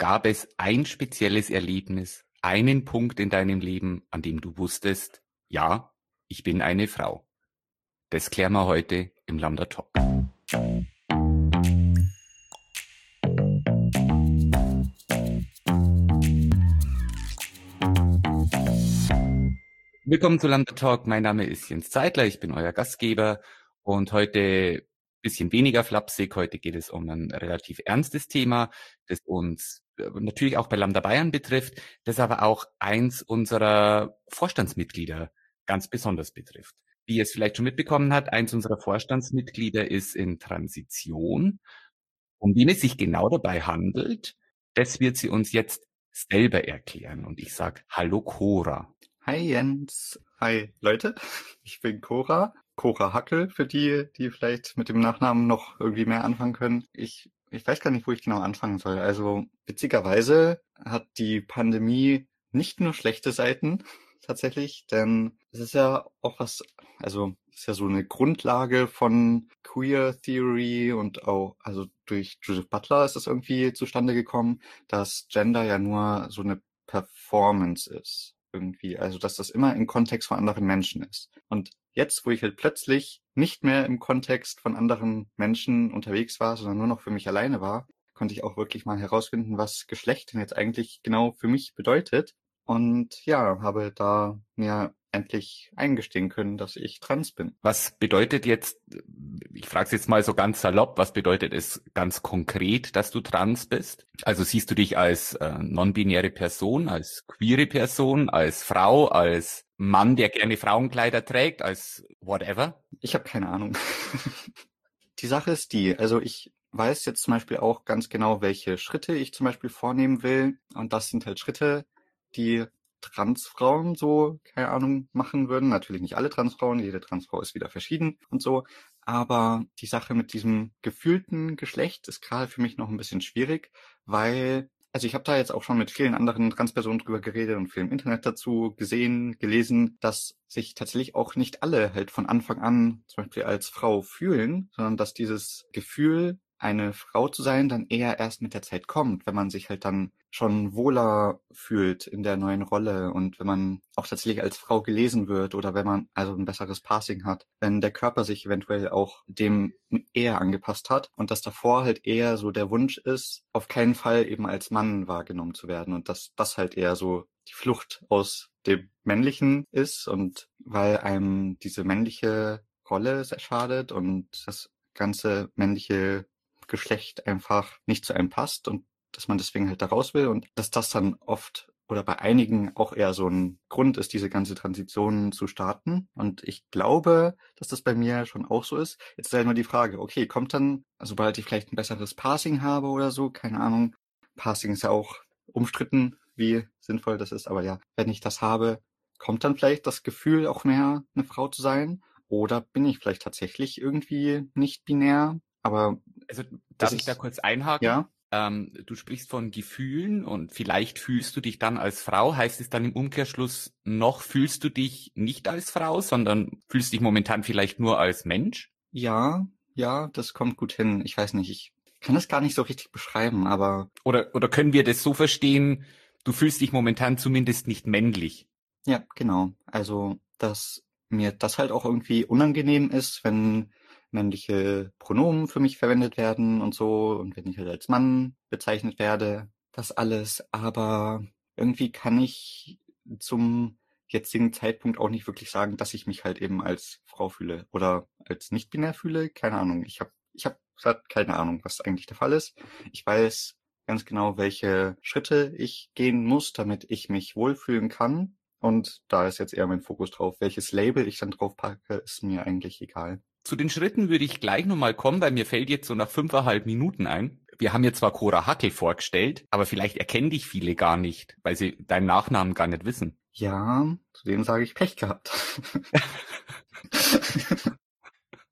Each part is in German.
Gab es ein spezielles Erlebnis, einen Punkt in deinem Leben, an dem du wusstest, ja, ich bin eine Frau? Das klären wir heute im Lambda Talk. Willkommen zu Lambda Talk. Mein Name ist Jens Zeitler. Ich bin euer Gastgeber und heute bisschen weniger flapsig. Heute geht es um ein relativ ernstes Thema, das uns natürlich auch bei Lambda Bayern betrifft, das aber auch eins unserer Vorstandsmitglieder ganz besonders betrifft. Wie ihr es vielleicht schon mitbekommen hat, eins unserer Vorstandsmitglieder ist in Transition. Um wen es sich genau dabei handelt, das wird sie uns jetzt selber erklären. Und ich sage Hallo Cora. Hi Jens. Hi Leute. Ich bin Cora. Cora Hackel, für die, die vielleicht mit dem Nachnamen noch irgendwie mehr anfangen können. Ich, ich weiß gar nicht, wo ich genau anfangen soll. Also witzigerweise hat die Pandemie nicht nur schlechte Seiten tatsächlich, denn es ist ja auch was, also es ist ja so eine Grundlage von Queer Theory und auch, also durch Judith Butler ist das irgendwie zustande gekommen, dass Gender ja nur so eine Performance ist irgendwie. Also, dass das immer im Kontext von anderen Menschen ist. Und jetzt, wo ich halt plötzlich nicht mehr im Kontext von anderen Menschen unterwegs war, sondern nur noch für mich alleine war, konnte ich auch wirklich mal herausfinden, was Geschlecht denn jetzt eigentlich genau für mich bedeutet. Und ja, habe da mir endlich eingestehen können, dass ich trans bin. Was bedeutet jetzt, ich frage es jetzt mal so ganz salopp, was bedeutet es ganz konkret, dass du trans bist? Also siehst du dich als äh, non-binäre Person, als queere Person, als Frau, als Mann, der gerne Frauenkleider trägt, als whatever? Ich habe keine Ahnung. die Sache ist die, also ich weiß jetzt zum Beispiel auch ganz genau, welche Schritte ich zum Beispiel vornehmen will. Und das sind halt Schritte, die Transfrauen so, keine Ahnung, machen würden. Natürlich nicht alle Transfrauen, jede Transfrau ist wieder verschieden und so. Aber die Sache mit diesem gefühlten Geschlecht ist gerade für mich noch ein bisschen schwierig, weil, also ich habe da jetzt auch schon mit vielen anderen Transpersonen drüber geredet und viel im Internet dazu gesehen, gelesen, dass sich tatsächlich auch nicht alle halt von Anfang an zum Beispiel als Frau fühlen, sondern dass dieses Gefühl eine Frau zu sein dann eher erst mit der Zeit kommt, wenn man sich halt dann schon wohler fühlt in der neuen Rolle. Und wenn man auch tatsächlich als Frau gelesen wird oder wenn man also ein besseres Passing hat, wenn der Körper sich eventuell auch dem eher angepasst hat und dass davor halt eher so der Wunsch ist, auf keinen Fall eben als Mann wahrgenommen zu werden und dass das halt eher so die Flucht aus dem Männlichen ist und weil einem diese männliche Rolle sehr schadet und das ganze männliche Geschlecht einfach nicht zu einem passt und dass man deswegen halt da raus will und dass das dann oft oder bei einigen auch eher so ein Grund ist, diese ganze Transition zu starten. Und ich glaube, dass das bei mir schon auch so ist. Jetzt ist halt nur die Frage, okay, kommt dann, sobald ich vielleicht ein besseres Passing habe oder so, keine Ahnung, Passing ist ja auch umstritten, wie sinnvoll das ist, aber ja, wenn ich das habe, kommt dann vielleicht das Gefühl auch mehr, eine Frau zu sein? Oder bin ich vielleicht tatsächlich irgendwie nicht binär? Aber also darf ich da kurz einhaken? Ja. Ähm, du sprichst von Gefühlen und vielleicht fühlst du dich dann als Frau. Heißt es dann im Umkehrschluss noch fühlst du dich nicht als Frau, sondern fühlst dich momentan vielleicht nur als Mensch? Ja, ja, das kommt gut hin. Ich weiß nicht, ich kann das gar nicht so richtig beschreiben, aber. Oder, oder können wir das so verstehen, du fühlst dich momentan zumindest nicht männlich? Ja, genau. Also, dass mir das halt auch irgendwie unangenehm ist, wenn männliche Pronomen für mich verwendet werden und so und wenn ich halt als Mann bezeichnet werde, das alles. Aber irgendwie kann ich zum jetzigen Zeitpunkt auch nicht wirklich sagen, dass ich mich halt eben als Frau fühle oder als nicht-binär fühle. Keine Ahnung. Ich habe ich hab grad keine Ahnung, was eigentlich der Fall ist. Ich weiß ganz genau, welche Schritte ich gehen muss, damit ich mich wohlfühlen kann. Und da ist jetzt eher mein Fokus drauf. Welches Label ich dann drauf packe, ist mir eigentlich egal. Zu den Schritten würde ich gleich nochmal kommen, weil mir fällt jetzt so nach fünfeinhalb Minuten ein. Wir haben jetzt zwar Cora Hackel vorgestellt, aber vielleicht erkennen dich viele gar nicht, weil sie deinen Nachnamen gar nicht wissen. Ja, zu dem sage ich Pech gehabt.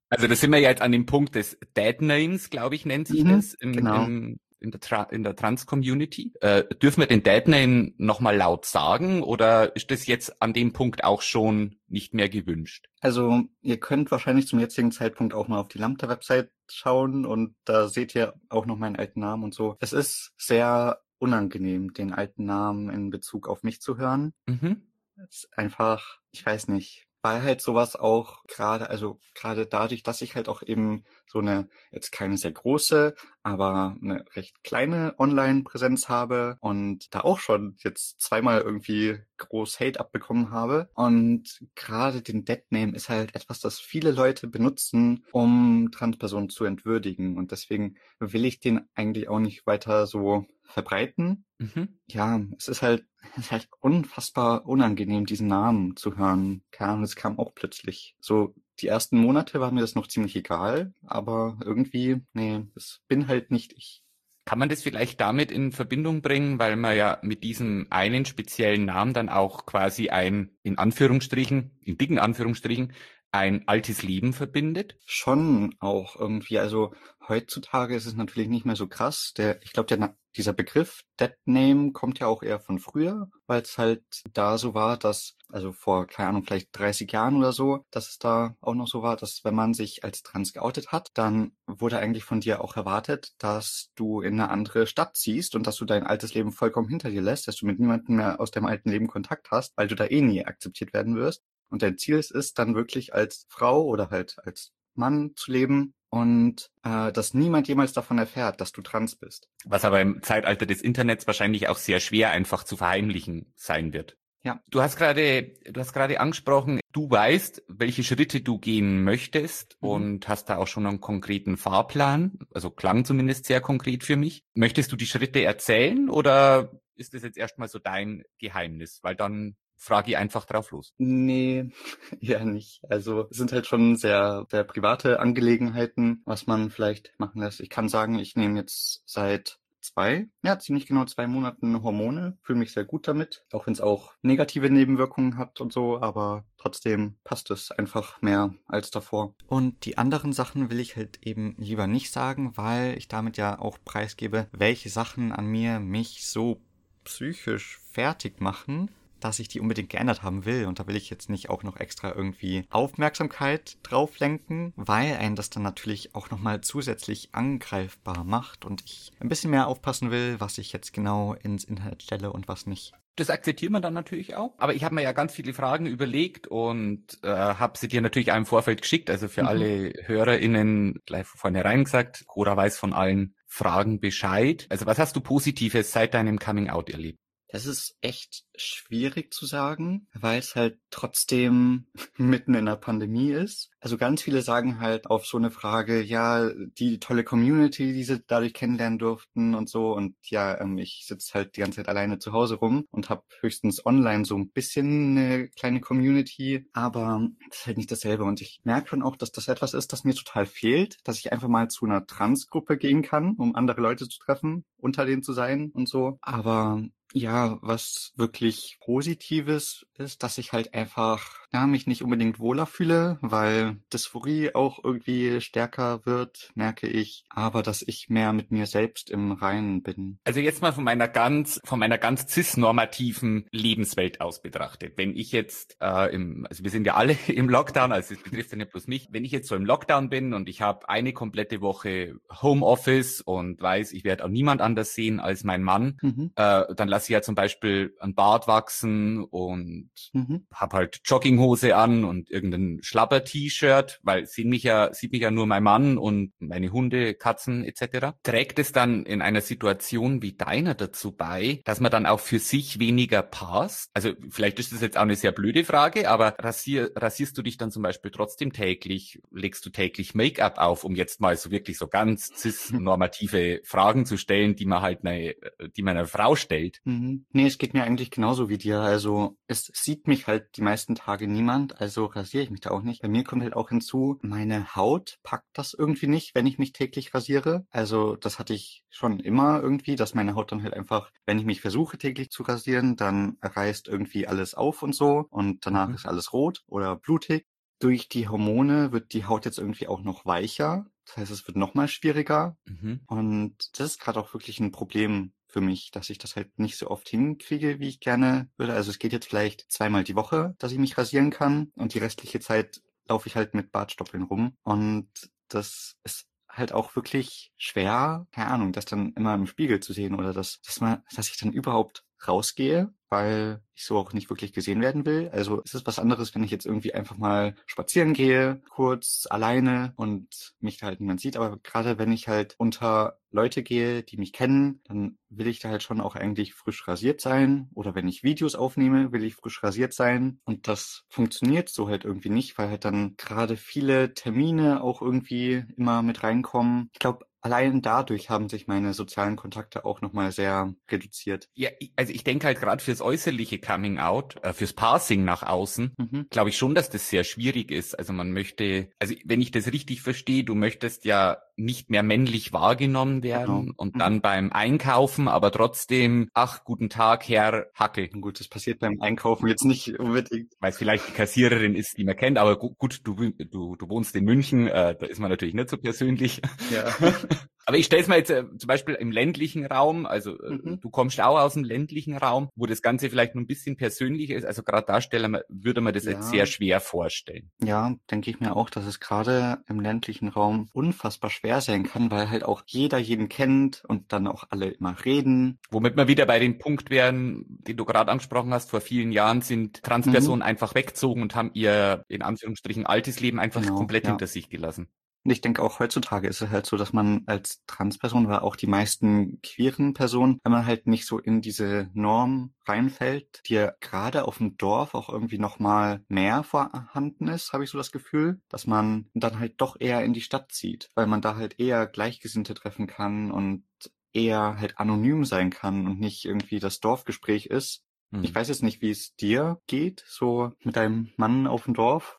also da sind wir jetzt an dem Punkt des Dead Names, glaube ich, nennt sich mhm, das im, genau. im, in der, Tra in der Trans-Community. Äh, dürfen wir den Deadname nochmal laut sagen oder ist das jetzt an dem Punkt auch schon nicht mehr gewünscht? Also ihr könnt wahrscheinlich zum jetzigen Zeitpunkt auch mal auf die Lambda-Website schauen und da seht ihr auch noch meinen alten Namen und so. Es ist sehr unangenehm, den alten Namen in Bezug auf mich zu hören. Mhm. Es ist einfach, ich weiß nicht, weil halt sowas auch gerade, also gerade dadurch, dass ich halt auch eben so eine, jetzt keine sehr große, aber eine recht kleine Online-Präsenz habe und da auch schon jetzt zweimal irgendwie groß Hate abbekommen habe. Und gerade den Deadname ist halt etwas, das viele Leute benutzen, um Transpersonen zu entwürdigen. Und deswegen will ich den eigentlich auch nicht weiter so verbreiten. Mhm. Ja, es ist halt, es ist halt unfassbar unangenehm, diesen Namen zu hören. Keine Ahnung, es kam auch plötzlich. So, die ersten Monate war mir das noch ziemlich egal, aber irgendwie, nee, das bin halt nicht ich. Kann man das vielleicht damit in Verbindung bringen, weil man ja mit diesem einen speziellen Namen dann auch quasi ein, in Anführungsstrichen, in dicken Anführungsstrichen, ein altes Leben verbindet? Schon auch irgendwie. Also heutzutage ist es natürlich nicht mehr so krass. Der, ich glaube, dieser Begriff Dead Name kommt ja auch eher von früher, weil es halt da so war, dass, also vor, keine Ahnung, vielleicht 30 Jahren oder so, dass es da auch noch so war, dass wenn man sich als trans geoutet hat, dann wurde eigentlich von dir auch erwartet, dass du in eine andere Stadt ziehst und dass du dein altes Leben vollkommen hinter dir lässt, dass du mit niemandem mehr aus deinem alten Leben Kontakt hast, weil du da eh nie akzeptiert werden wirst. Und dein Ziel ist es dann wirklich als Frau oder halt als Mann zu leben und äh, dass niemand jemals davon erfährt, dass du trans bist. Was aber im Zeitalter des Internets wahrscheinlich auch sehr schwer einfach zu verheimlichen sein wird. Ja. Du hast gerade, du hast gerade angesprochen, du weißt, welche Schritte du gehen möchtest mhm. und hast da auch schon einen konkreten Fahrplan. Also klang zumindest sehr konkret für mich. Möchtest du die Schritte erzählen oder ist das jetzt erstmal so dein Geheimnis? Weil dann frage ich einfach drauf los. Nee, ja nicht. Also es sind halt schon sehr, sehr private Angelegenheiten, was man vielleicht machen lässt. Ich kann sagen, ich nehme jetzt seit zwei, ja, ziemlich genau zwei Monaten Hormone. Fühle mich sehr gut damit, auch wenn es auch negative Nebenwirkungen hat und so, aber trotzdem passt es einfach mehr als davor. Und die anderen Sachen will ich halt eben lieber nicht sagen, weil ich damit ja auch preisgebe, welche Sachen an mir mich so psychisch fertig machen, dass ich die unbedingt geändert haben will. Und da will ich jetzt nicht auch noch extra irgendwie Aufmerksamkeit drauf lenken, weil einen das dann natürlich auch nochmal zusätzlich angreifbar macht und ich ein bisschen mehr aufpassen will, was ich jetzt genau ins Internet stelle und was nicht. Das akzeptiert man dann natürlich auch. Aber ich habe mir ja ganz viele Fragen überlegt und äh, habe sie dir natürlich auch im Vorfeld geschickt. Also für mhm. alle HörerInnen gleich vornherein gesagt, Cora weiß von allen Fragen Bescheid. Also was hast du Positives seit deinem Coming Out erlebt? Das ist echt schwierig zu sagen, weil es halt trotzdem mitten in der Pandemie ist. Also ganz viele sagen halt auf so eine Frage, ja, die tolle Community, die sie dadurch kennenlernen durften und so. Und ja, ähm, ich sitze halt die ganze Zeit alleine zu Hause rum und habe höchstens online so ein bisschen eine kleine Community, aber das ist halt nicht dasselbe. Und ich merke schon auch, dass das etwas ist, das mir total fehlt, dass ich einfach mal zu einer Transgruppe gehen kann, um andere Leute zu treffen, unter denen zu sein und so. Aber ja, was wirklich Positives ist, dass ich halt einfach ja, mich nicht unbedingt wohler fühle, weil Dysphorie auch irgendwie stärker wird, merke ich, aber dass ich mehr mit mir selbst im Reinen bin. Also jetzt mal von meiner ganz, von meiner ganz cis-normativen Lebenswelt aus betrachtet. Wenn ich jetzt äh, im, also wir sind ja alle im Lockdown, also es betrifft ja nicht bloß mich, wenn ich jetzt so im Lockdown bin und ich habe eine komplette Woche Homeoffice und weiß, ich werde auch niemand anders sehen als mein Mann, mhm. äh, dann lasse ich ja zum Beispiel ein Bart wachsen und mhm. habe halt Jogginghose an und irgendein Schlapper-T-Shirt, weil sieht mich ja sieht mich ja nur mein Mann und meine Hunde, Katzen etc. Trägt es dann in einer Situation wie deiner dazu bei, dass man dann auch für sich weniger passt? Also vielleicht ist das jetzt auch eine sehr blöde Frage, aber rasier, rasierst du dich dann zum Beispiel trotzdem täglich? Legst du täglich Make-up auf, um jetzt mal so wirklich so ganz cis-normative Fragen zu stellen, die man halt eine, die man einer Frau stellt? Mhm. Nee, es geht mir eigentlich genauso wie dir. Also es sieht mich halt die meisten Tage niemand, also rasiere ich mich da auch nicht. Bei mir kommt halt auch hinzu, meine Haut packt das irgendwie nicht, wenn ich mich täglich rasiere. Also das hatte ich schon immer irgendwie, dass meine Haut dann halt einfach, wenn ich mich versuche täglich zu rasieren, dann reißt irgendwie alles auf und so und danach mhm. ist alles rot oder blutig. Durch die Hormone wird die Haut jetzt irgendwie auch noch weicher. Das heißt, es wird noch mal schwieriger. Mhm. Und das ist gerade auch wirklich ein Problem für mich, dass ich das halt nicht so oft hinkriege, wie ich gerne würde. Also es geht jetzt vielleicht zweimal die Woche, dass ich mich rasieren kann und die restliche Zeit laufe ich halt mit Bartstoppeln rum und das ist halt auch wirklich schwer, keine Ahnung, das dann immer im Spiegel zu sehen oder dass, dass man, dass ich dann überhaupt rausgehe, weil ich so auch nicht wirklich gesehen werden will. Also es ist was anderes, wenn ich jetzt irgendwie einfach mal spazieren gehe, kurz alleine und mich da halt niemand sieht. Aber gerade wenn ich halt unter Leute gehe, die mich kennen, dann will ich da halt schon auch eigentlich frisch rasiert sein. Oder wenn ich Videos aufnehme, will ich frisch rasiert sein. Und das funktioniert so halt irgendwie nicht, weil halt dann gerade viele Termine auch irgendwie immer mit reinkommen. Ich glaube, allein dadurch haben sich meine sozialen Kontakte auch nochmal sehr reduziert. Ja, also ich denke halt gerade fürs äußerliche Coming Out, äh, fürs Passing nach außen, mhm. glaube ich schon, dass das sehr schwierig ist. Also man möchte, also wenn ich das richtig verstehe, du möchtest ja nicht mehr männlich wahrgenommen werden genau. und mhm. dann beim Einkaufen, aber trotzdem, ach, guten Tag, Herr Hackel. Gut, das passiert beim Einkaufen jetzt nicht unbedingt. Weil es vielleicht die Kassiererin ist, die man kennt, aber gut, du, du, du wohnst in München, äh, da ist man natürlich nicht so persönlich. Ja. Aber ich stelle es mir jetzt äh, zum Beispiel im ländlichen Raum, also äh, mhm. du kommst auch aus dem ländlichen Raum, wo das Ganze vielleicht nur ein bisschen persönlicher ist. Also gerade Darsteller würde man das ja. jetzt sehr schwer vorstellen. Ja, denke ich mir auch, dass es gerade im ländlichen Raum unfassbar schwer sein kann, weil halt auch jeder jeden kennt und dann auch alle immer reden. Womit wir wieder bei dem Punkt wären, den du gerade angesprochen hast, vor vielen Jahren sind Transpersonen mhm. einfach weggezogen und haben ihr in Anführungsstrichen altes Leben einfach genau, komplett ja. hinter sich gelassen. Und ich denke auch heutzutage ist es halt so, dass man als Transperson oder auch die meisten queeren Personen, wenn man halt nicht so in diese Norm reinfällt, die ja gerade auf dem Dorf auch irgendwie nochmal mehr vorhanden ist, habe ich so das Gefühl, dass man dann halt doch eher in die Stadt zieht, weil man da halt eher Gleichgesinnte treffen kann und eher halt anonym sein kann und nicht irgendwie das Dorfgespräch ist. Hm. Ich weiß jetzt nicht, wie es dir geht, so mit deinem Mann auf dem Dorf.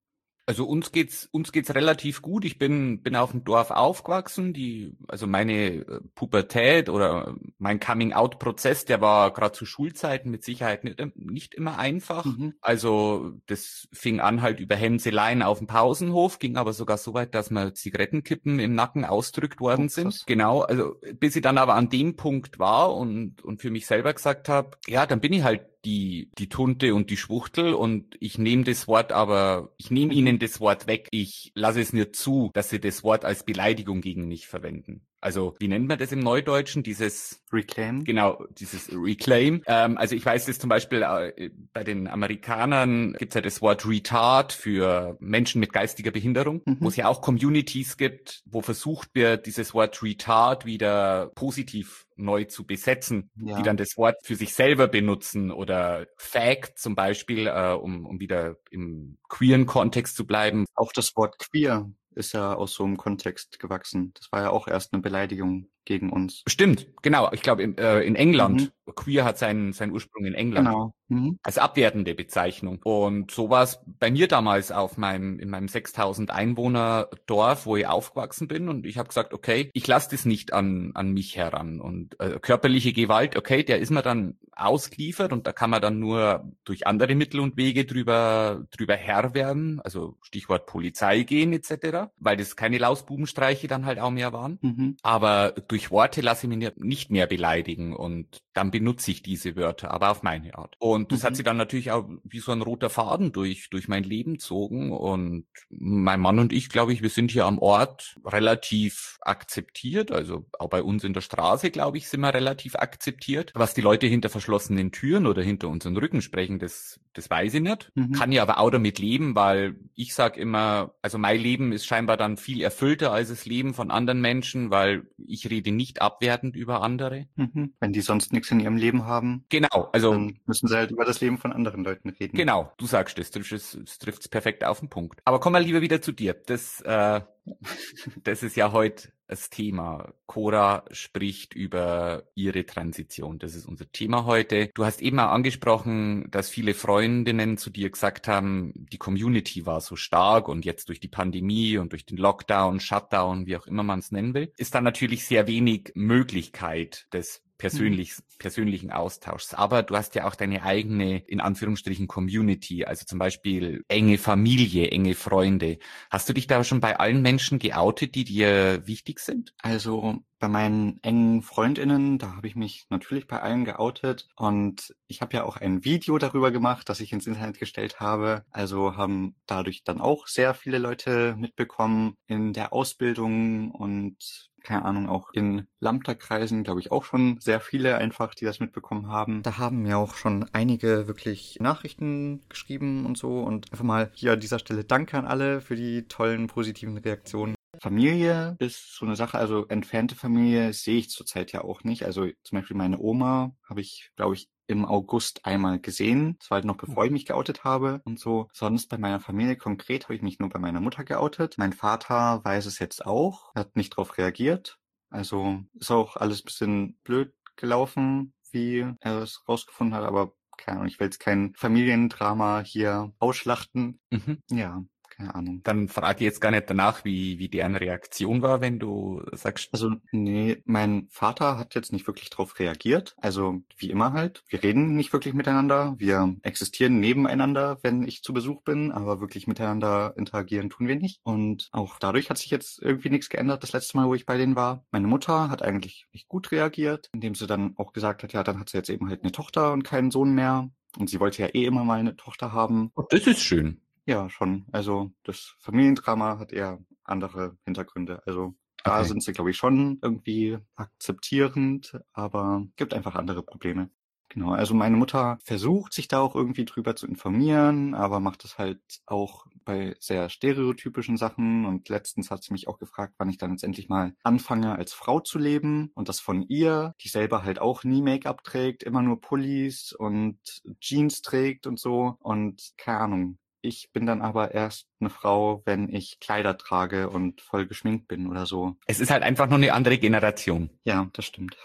Also uns geht's uns geht's relativ gut. Ich bin bin auf dem Dorf aufgewachsen. Die also meine äh, Pubertät oder mein Coming Out Prozess, der war gerade zu Schulzeiten mit Sicherheit nicht, nicht immer einfach. Mhm. Also das fing an halt über Hemseleien auf dem Pausenhof, ging aber sogar so weit, dass mal Zigarettenkippen im Nacken ausdrückt worden oh, sind. Genau, also bis ich dann aber an dem Punkt war und und für mich selber gesagt habe, ja, dann bin ich halt die, die Tunte und die Schwuchtel und ich nehme das Wort aber, ich nehme ihnen das Wort weg. Ich lasse es nicht zu, dass sie das Wort als Beleidigung gegen mich verwenden. Also wie nennt man das im Neudeutschen? Dieses Reclaim. Genau, dieses Reclaim. Ähm, also ich weiß das zum Beispiel äh, bei den Amerikanern gibt es ja das Wort Retard für Menschen mit geistiger Behinderung, mhm. wo es ja auch Communities gibt, wo versucht wird, dieses Wort Retard wieder positiv neu zu besetzen, ja. die dann das Wort für sich selber benutzen oder Fact zum Beispiel, äh, um, um wieder im queeren Kontext zu bleiben. Auch das Wort queer ist ja aus so einem Kontext gewachsen. Das war ja auch erst eine Beleidigung gegen uns. Stimmt, genau. Ich glaube in, äh, in England. Mhm. Queer hat seinen, seinen Ursprung in England. Genau. Mhm. Als abwertende Bezeichnung. Und so war es bei mir damals auf meinem, in meinem 6000 Einwohner Dorf, wo ich aufgewachsen bin. Und ich habe gesagt, okay, ich lasse das nicht an, an mich heran. Und äh, körperliche Gewalt, okay, der ist mir dann ausgeliefert und da kann man dann nur durch andere Mittel und Wege drüber, drüber Herr werden. Also Stichwort Polizei gehen etc. Weil das keine Lausbubenstreiche dann halt auch mehr waren. Mhm. Aber durch Worte lasse ich mich nicht mehr beleidigen und dann benutze ich diese Wörter, aber auf meine Art. Und das mhm. hat sich dann natürlich auch wie so ein roter Faden durch, durch mein Leben gezogen. Und mein Mann und ich, glaube ich, wir sind hier am Ort relativ akzeptiert. Also auch bei uns in der Straße, glaube ich, sind wir relativ akzeptiert. Was die Leute hinter verschlossenen Türen oder hinter unseren Rücken sprechen, das, das weiß ich nicht. Mhm. Kann ja aber auch damit leben, weil ich sage immer, also mein Leben ist scheinbar dann viel erfüllter als das Leben von anderen Menschen, weil ich rede nicht abwertend über andere. Mhm. Wenn die sonst nichts in ihrem Leben haben. Genau, also. Dann müssen sie halt über das Leben von anderen Leuten reden. Genau, du sagst es, das, das trifft es perfekt auf den Punkt. Aber komm mal lieber wieder zu dir. Das, äh, das ist ja heute das Thema. Cora spricht über ihre Transition. Das ist unser Thema heute. Du hast eben auch angesprochen, dass viele Freundinnen zu dir gesagt haben, die Community war so stark und jetzt durch die Pandemie und durch den Lockdown, Shutdown, wie auch immer man es nennen will, ist da natürlich sehr wenig Möglichkeit des persönlich, mhm. persönlichen Austauschs. Aber du hast ja auch deine eigene, in Anführungsstrichen, Community, also zum Beispiel enge Familie, enge Freunde. Hast du dich da schon bei allen Menschen geoutet, die dir wichtig sind? Also bei meinen engen Freundinnen, da habe ich mich natürlich bei allen geoutet und ich habe ja auch ein Video darüber gemacht, das ich ins Internet gestellt habe. Also haben dadurch dann auch sehr viele Leute mitbekommen in der Ausbildung und keine Ahnung, auch in Lambda-Kreisen, glaube ich, auch schon sehr viele einfach, die das mitbekommen haben. Da haben mir auch schon einige wirklich Nachrichten geschrieben und so. Und einfach mal hier an dieser Stelle Danke an alle für die tollen positiven Reaktionen. Familie ist so eine Sache, also entfernte Familie sehe ich zurzeit ja auch nicht. Also zum Beispiel meine Oma habe ich, glaube ich, im August einmal gesehen. Das war halt noch bevor ich mich geoutet habe und so. Sonst bei meiner Familie konkret habe ich mich nur bei meiner Mutter geoutet. Mein Vater weiß es jetzt auch, hat nicht darauf reagiert. Also ist auch alles bisschen blöd gelaufen, wie er es rausgefunden hat, aber keine Ahnung, ich will jetzt kein Familiendrama hier ausschlachten. Mhm. Ja, keine Ahnung. Dann frage ich jetzt gar nicht danach, wie, wie deren Reaktion war, wenn du sagst. Also, nee, mein Vater hat jetzt nicht wirklich drauf reagiert. Also, wie immer halt. Wir reden nicht wirklich miteinander. Wir existieren nebeneinander, wenn ich zu Besuch bin, aber wirklich miteinander interagieren tun wir nicht. Und auch dadurch hat sich jetzt irgendwie nichts geändert, das letzte Mal, wo ich bei denen war. Meine Mutter hat eigentlich nicht gut reagiert, indem sie dann auch gesagt hat, ja, dann hat sie jetzt eben halt eine Tochter und keinen Sohn mehr. Und sie wollte ja eh immer mal eine Tochter haben. Das ist schön. Ja, schon. Also das Familiendrama hat eher andere Hintergründe. Also da okay. sind sie, glaube ich, schon irgendwie akzeptierend, aber gibt einfach andere Probleme. Genau, also meine Mutter versucht sich da auch irgendwie drüber zu informieren, aber macht es halt auch bei sehr stereotypischen Sachen. Und letztens hat sie mich auch gefragt, wann ich dann jetzt endlich mal anfange, als Frau zu leben. Und das von ihr, die selber halt auch nie Make-up trägt, immer nur Pullis und Jeans trägt und so. Und keine Ahnung, ich bin dann aber erst eine Frau, wenn ich Kleider trage und voll geschminkt bin oder so. Es ist halt einfach nur eine andere Generation. Ja, das stimmt.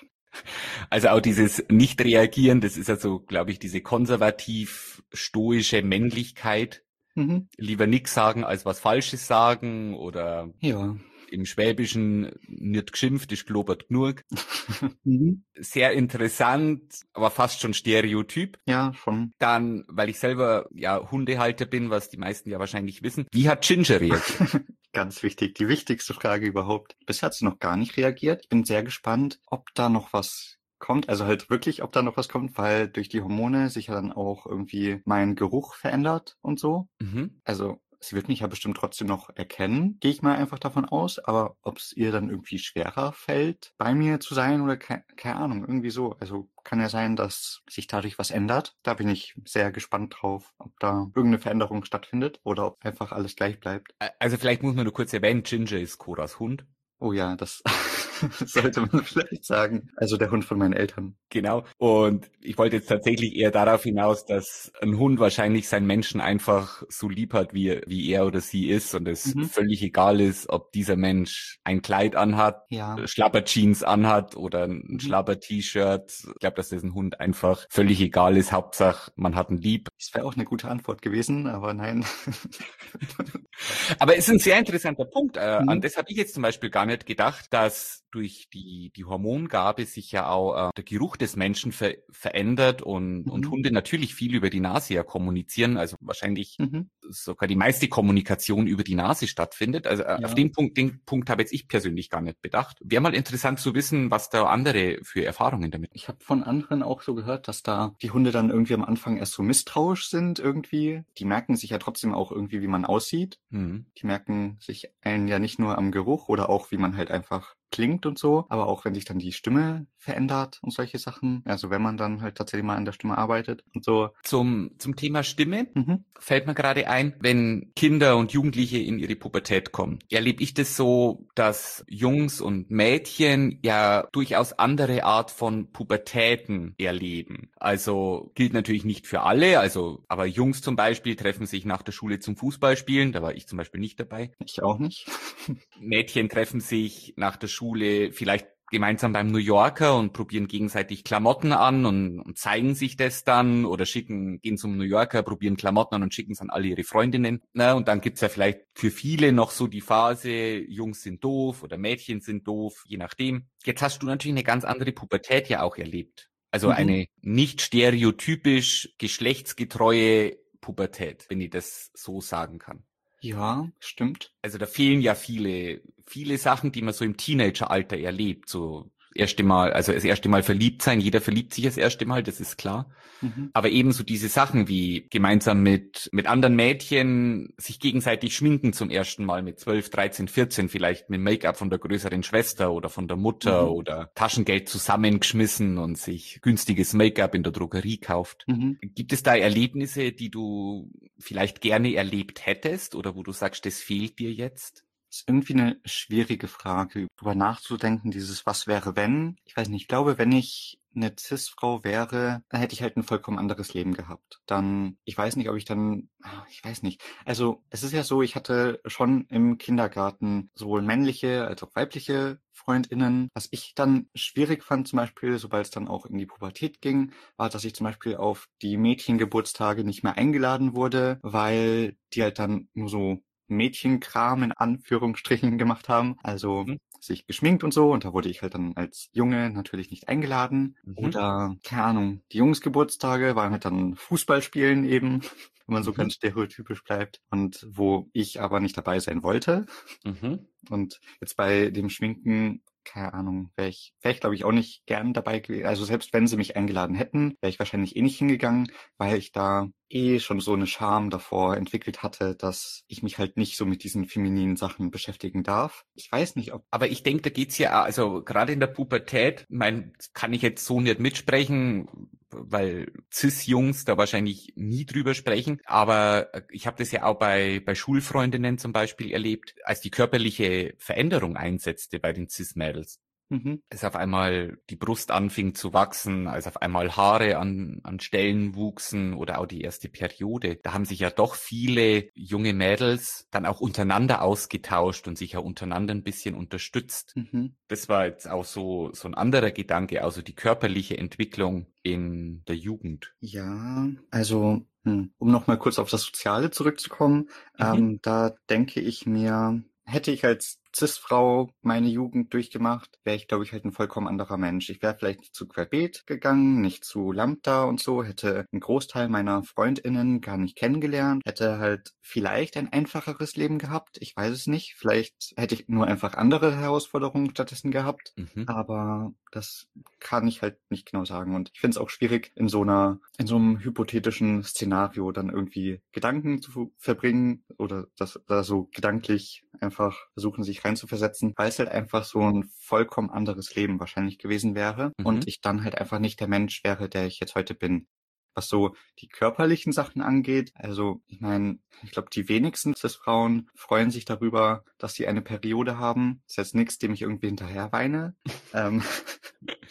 Also auch dieses Nicht-Reagieren, das ist ja so, glaube ich, diese konservativ-stoische Männlichkeit. Mhm. Lieber nichts sagen, als was Falsches sagen oder ja im Schwäbischen nicht geschimpft, ist globert genug. mhm. Sehr interessant, aber fast schon Stereotyp. Ja, schon. Dann, weil ich selber ja Hundehalter bin, was die meisten ja wahrscheinlich wissen. Wie hat Ginger reagiert? Ganz wichtig, die wichtigste Frage überhaupt. Bisher hat sie noch gar nicht reagiert. Ich bin sehr gespannt, ob da noch was kommt, also halt wirklich, ob da noch was kommt, weil durch die Hormone sich ja dann auch irgendwie mein Geruch verändert und so. Mhm. Also sie wird mich ja bestimmt trotzdem noch erkennen, gehe ich mal einfach davon aus. Aber ob es ihr dann irgendwie schwerer fällt, bei mir zu sein oder ke keine Ahnung, irgendwie so. Also kann ja sein, dass sich dadurch was ändert. Da bin ich sehr gespannt drauf, ob da irgendeine Veränderung stattfindet oder ob einfach alles gleich bleibt. Also vielleicht muss man nur kurz erwähnen, Ginger ist Coras Hund. Oh ja, das sollte man vielleicht sagen. Also der Hund von meinen Eltern. Genau. Und ich wollte jetzt tatsächlich eher darauf hinaus, dass ein Hund wahrscheinlich seinen Menschen einfach so lieb hat, wie, wie er oder sie ist und es mhm. völlig egal ist, ob dieser Mensch ein Kleid anhat, ja. Schlapper-Jeans anhat oder ein mhm. Schlapper-T-Shirt. Ich glaube, dass das ein Hund einfach völlig egal ist. Hauptsache, man hat ein Lieb. Das wäre auch eine gute Antwort gewesen, aber nein. aber es ist ein sehr interessanter Punkt. Äh, mhm. An das habe ich jetzt zum Beispiel gar nicht gedacht, dass durch die, die Hormongabe sich ja auch äh, der Geruch des Menschen ver verändert und, mhm. und Hunde natürlich viel über die Nase ja kommunizieren. Also wahrscheinlich mhm. sogar die meiste Kommunikation über die Nase stattfindet. Also äh, ja. auf den Punkt, den Punkt habe jetzt ich persönlich gar nicht bedacht. Wäre mal interessant zu wissen, was da andere für Erfahrungen damit. Ich habe von anderen auch so gehört, dass da die Hunde dann irgendwie am Anfang erst so misstrauisch sind irgendwie. Die merken sich ja trotzdem auch irgendwie, wie man aussieht. Mhm. Die merken sich einen ja nicht nur am Geruch oder auch, wie man halt einfach klingt und so, aber auch wenn sich dann die Stimme verändert und solche Sachen. Also wenn man dann halt tatsächlich mal an der Stimme arbeitet und so. Zum, zum Thema Stimme mhm. fällt mir gerade ein, wenn Kinder und Jugendliche in ihre Pubertät kommen, erlebe ich das so, dass Jungs und Mädchen ja durchaus andere Art von Pubertäten erleben. Also gilt natürlich nicht für alle, also aber Jungs zum Beispiel treffen sich nach der Schule zum Fußballspielen, da war ich zum Beispiel nicht dabei. Ich auch nicht. Mädchen treffen sich nach der Schule vielleicht gemeinsam beim New Yorker und probieren gegenseitig Klamotten an und, und, zeigen sich das dann oder schicken, gehen zum New Yorker, probieren Klamotten an und schicken es an alle ihre Freundinnen. Na, und dann gibt's ja vielleicht für viele noch so die Phase, Jungs sind doof oder Mädchen sind doof, je nachdem. Jetzt hast du natürlich eine ganz andere Pubertät ja auch erlebt. Also mhm. eine nicht stereotypisch geschlechtsgetreue Pubertät, wenn ich das so sagen kann. Ja, stimmt. Also da fehlen ja viele, viele Sachen, die man so im Teenageralter erlebt. So erste Mal, also das erste Mal verliebt sein, jeder verliebt sich das erste Mal, das ist klar. Mhm. Aber ebenso diese Sachen wie gemeinsam mit, mit anderen Mädchen sich gegenseitig schminken zum ersten Mal mit 12, 13, 14, vielleicht mit Make-up von der größeren Schwester oder von der Mutter mhm. oder Taschengeld zusammengeschmissen und sich günstiges Make-up in der Drogerie kauft. Mhm. Gibt es da Erlebnisse, die du vielleicht gerne erlebt hättest oder wo du sagst, das fehlt dir jetzt? Ist irgendwie eine schwierige Frage, darüber nachzudenken, dieses Was wäre wenn? Ich weiß nicht, ich glaube, wenn ich eine Cis-Frau wäre, dann hätte ich halt ein vollkommen anderes Leben gehabt. Dann, ich weiß nicht, ob ich dann, ah, ich weiß nicht. Also, es ist ja so, ich hatte schon im Kindergarten sowohl männliche als auch weibliche FreundInnen. Was ich dann schwierig fand, zum Beispiel, sobald es dann auch in die Pubertät ging, war, dass ich zum Beispiel auf die Mädchengeburtstage nicht mehr eingeladen wurde, weil die halt dann nur so Mädchenkram in Anführungsstrichen gemacht haben. Also mhm. sich geschminkt und so. Und da wurde ich halt dann als Junge natürlich nicht eingeladen. Mhm. Oder, keine Ahnung, die Jungsgeburtstage waren halt dann Fußballspielen eben, wenn man so mhm. ganz stereotypisch bleibt. Und wo ich aber nicht dabei sein wollte. Mhm. Und jetzt bei dem Schminken keine Ahnung, wäre ich, wäre ich glaube ich auch nicht gern dabei gewesen. Also selbst wenn sie mich eingeladen hätten, wäre ich wahrscheinlich eh nicht hingegangen, weil ich da eh schon so eine Scham davor entwickelt hatte, dass ich mich halt nicht so mit diesen femininen Sachen beschäftigen darf. Ich weiß nicht, ob. Aber ich denke, da geht's ja, also gerade in der Pubertät, mein, kann ich jetzt so nicht mitsprechen, weil Cis-Jungs da wahrscheinlich nie drüber sprechen. Aber ich habe das ja auch bei, bei Schulfreundinnen zum Beispiel erlebt, als die körperliche Veränderung einsetzte bei den Cis-Mädels. Mhm. Als auf einmal die Brust anfing zu wachsen, als auf einmal Haare an, an Stellen wuchsen oder auch die erste Periode. Da haben sich ja doch viele junge Mädels dann auch untereinander ausgetauscht und sich ja untereinander ein bisschen unterstützt. Mhm. Das war jetzt auch so, so ein anderer Gedanke, also die körperliche Entwicklung in der Jugend. Ja, also hm, um nochmal kurz auf das Soziale zurückzukommen, mhm. ähm, da denke ich mir, hätte ich als Cis-Frau meine Jugend durchgemacht, wäre ich, glaube ich, halt ein vollkommen anderer Mensch. Ich wäre vielleicht nicht zu Querbeet gegangen, nicht zu Lambda und so, hätte einen Großteil meiner FreundInnen gar nicht kennengelernt, hätte halt vielleicht ein einfacheres Leben gehabt. Ich weiß es nicht. Vielleicht hätte ich nur einfach andere Herausforderungen stattdessen gehabt. Mhm. Aber das kann ich halt nicht genau sagen. Und ich finde es auch schwierig, in so einer, in so einem hypothetischen Szenario dann irgendwie Gedanken zu verbringen oder das da so gedanklich einfach versuchen, sich reinzuversetzen, weil es halt einfach so ein vollkommen anderes Leben wahrscheinlich gewesen wäre mhm. und ich dann halt einfach nicht der Mensch wäre, der ich jetzt heute bin. Was so die körperlichen Sachen angeht, also ich meine, ich glaube, die wenigsten des Frauen freuen sich darüber, dass sie eine Periode haben. Das ist jetzt nichts, dem ich irgendwie hinterher weine. ähm,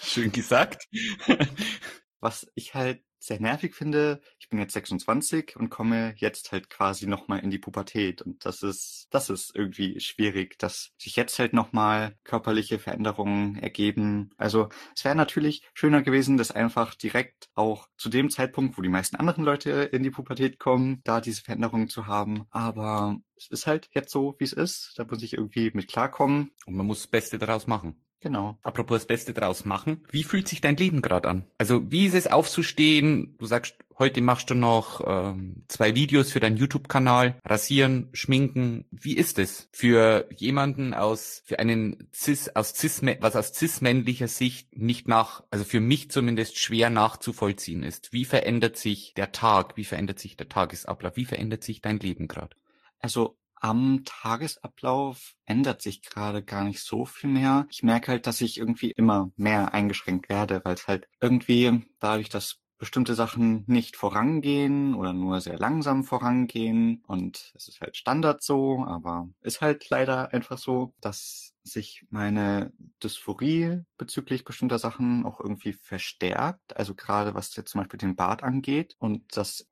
Schön gesagt. was ich halt sehr nervig finde. Ich bin jetzt 26 und komme jetzt halt quasi nochmal in die Pubertät. Und das ist, das ist irgendwie schwierig, dass sich jetzt halt nochmal körperliche Veränderungen ergeben. Also es wäre natürlich schöner gewesen, das einfach direkt auch zu dem Zeitpunkt, wo die meisten anderen Leute in die Pubertät kommen, da diese Veränderungen zu haben. Aber es ist halt jetzt so, wie es ist. Da muss ich irgendwie mit klarkommen. Und man muss das Beste daraus machen. Genau. Apropos das Beste draus machen. Wie fühlt sich dein Leben gerade an? Also wie ist es aufzustehen? Du sagst, heute machst du noch ähm, zwei Videos für deinen YouTube-Kanal. Rasieren, schminken. Wie ist es für jemanden aus, für einen cis, aus cis, was aus cis-männlicher Sicht nicht nach, also für mich zumindest schwer nachzuvollziehen ist? Wie verändert sich der Tag? Wie verändert sich der Tagesablauf? Wie verändert sich dein Leben gerade? Also am Tagesablauf ändert sich gerade gar nicht so viel mehr. Ich merke halt, dass ich irgendwie immer mehr eingeschränkt werde, weil es halt irgendwie dadurch, dass bestimmte Sachen nicht vorangehen oder nur sehr langsam vorangehen und es ist halt Standard so, aber ist halt leider einfach so, dass sich meine Dysphorie bezüglich bestimmter Sachen auch irgendwie verstärkt. Also gerade was jetzt zum Beispiel den Bart angeht und das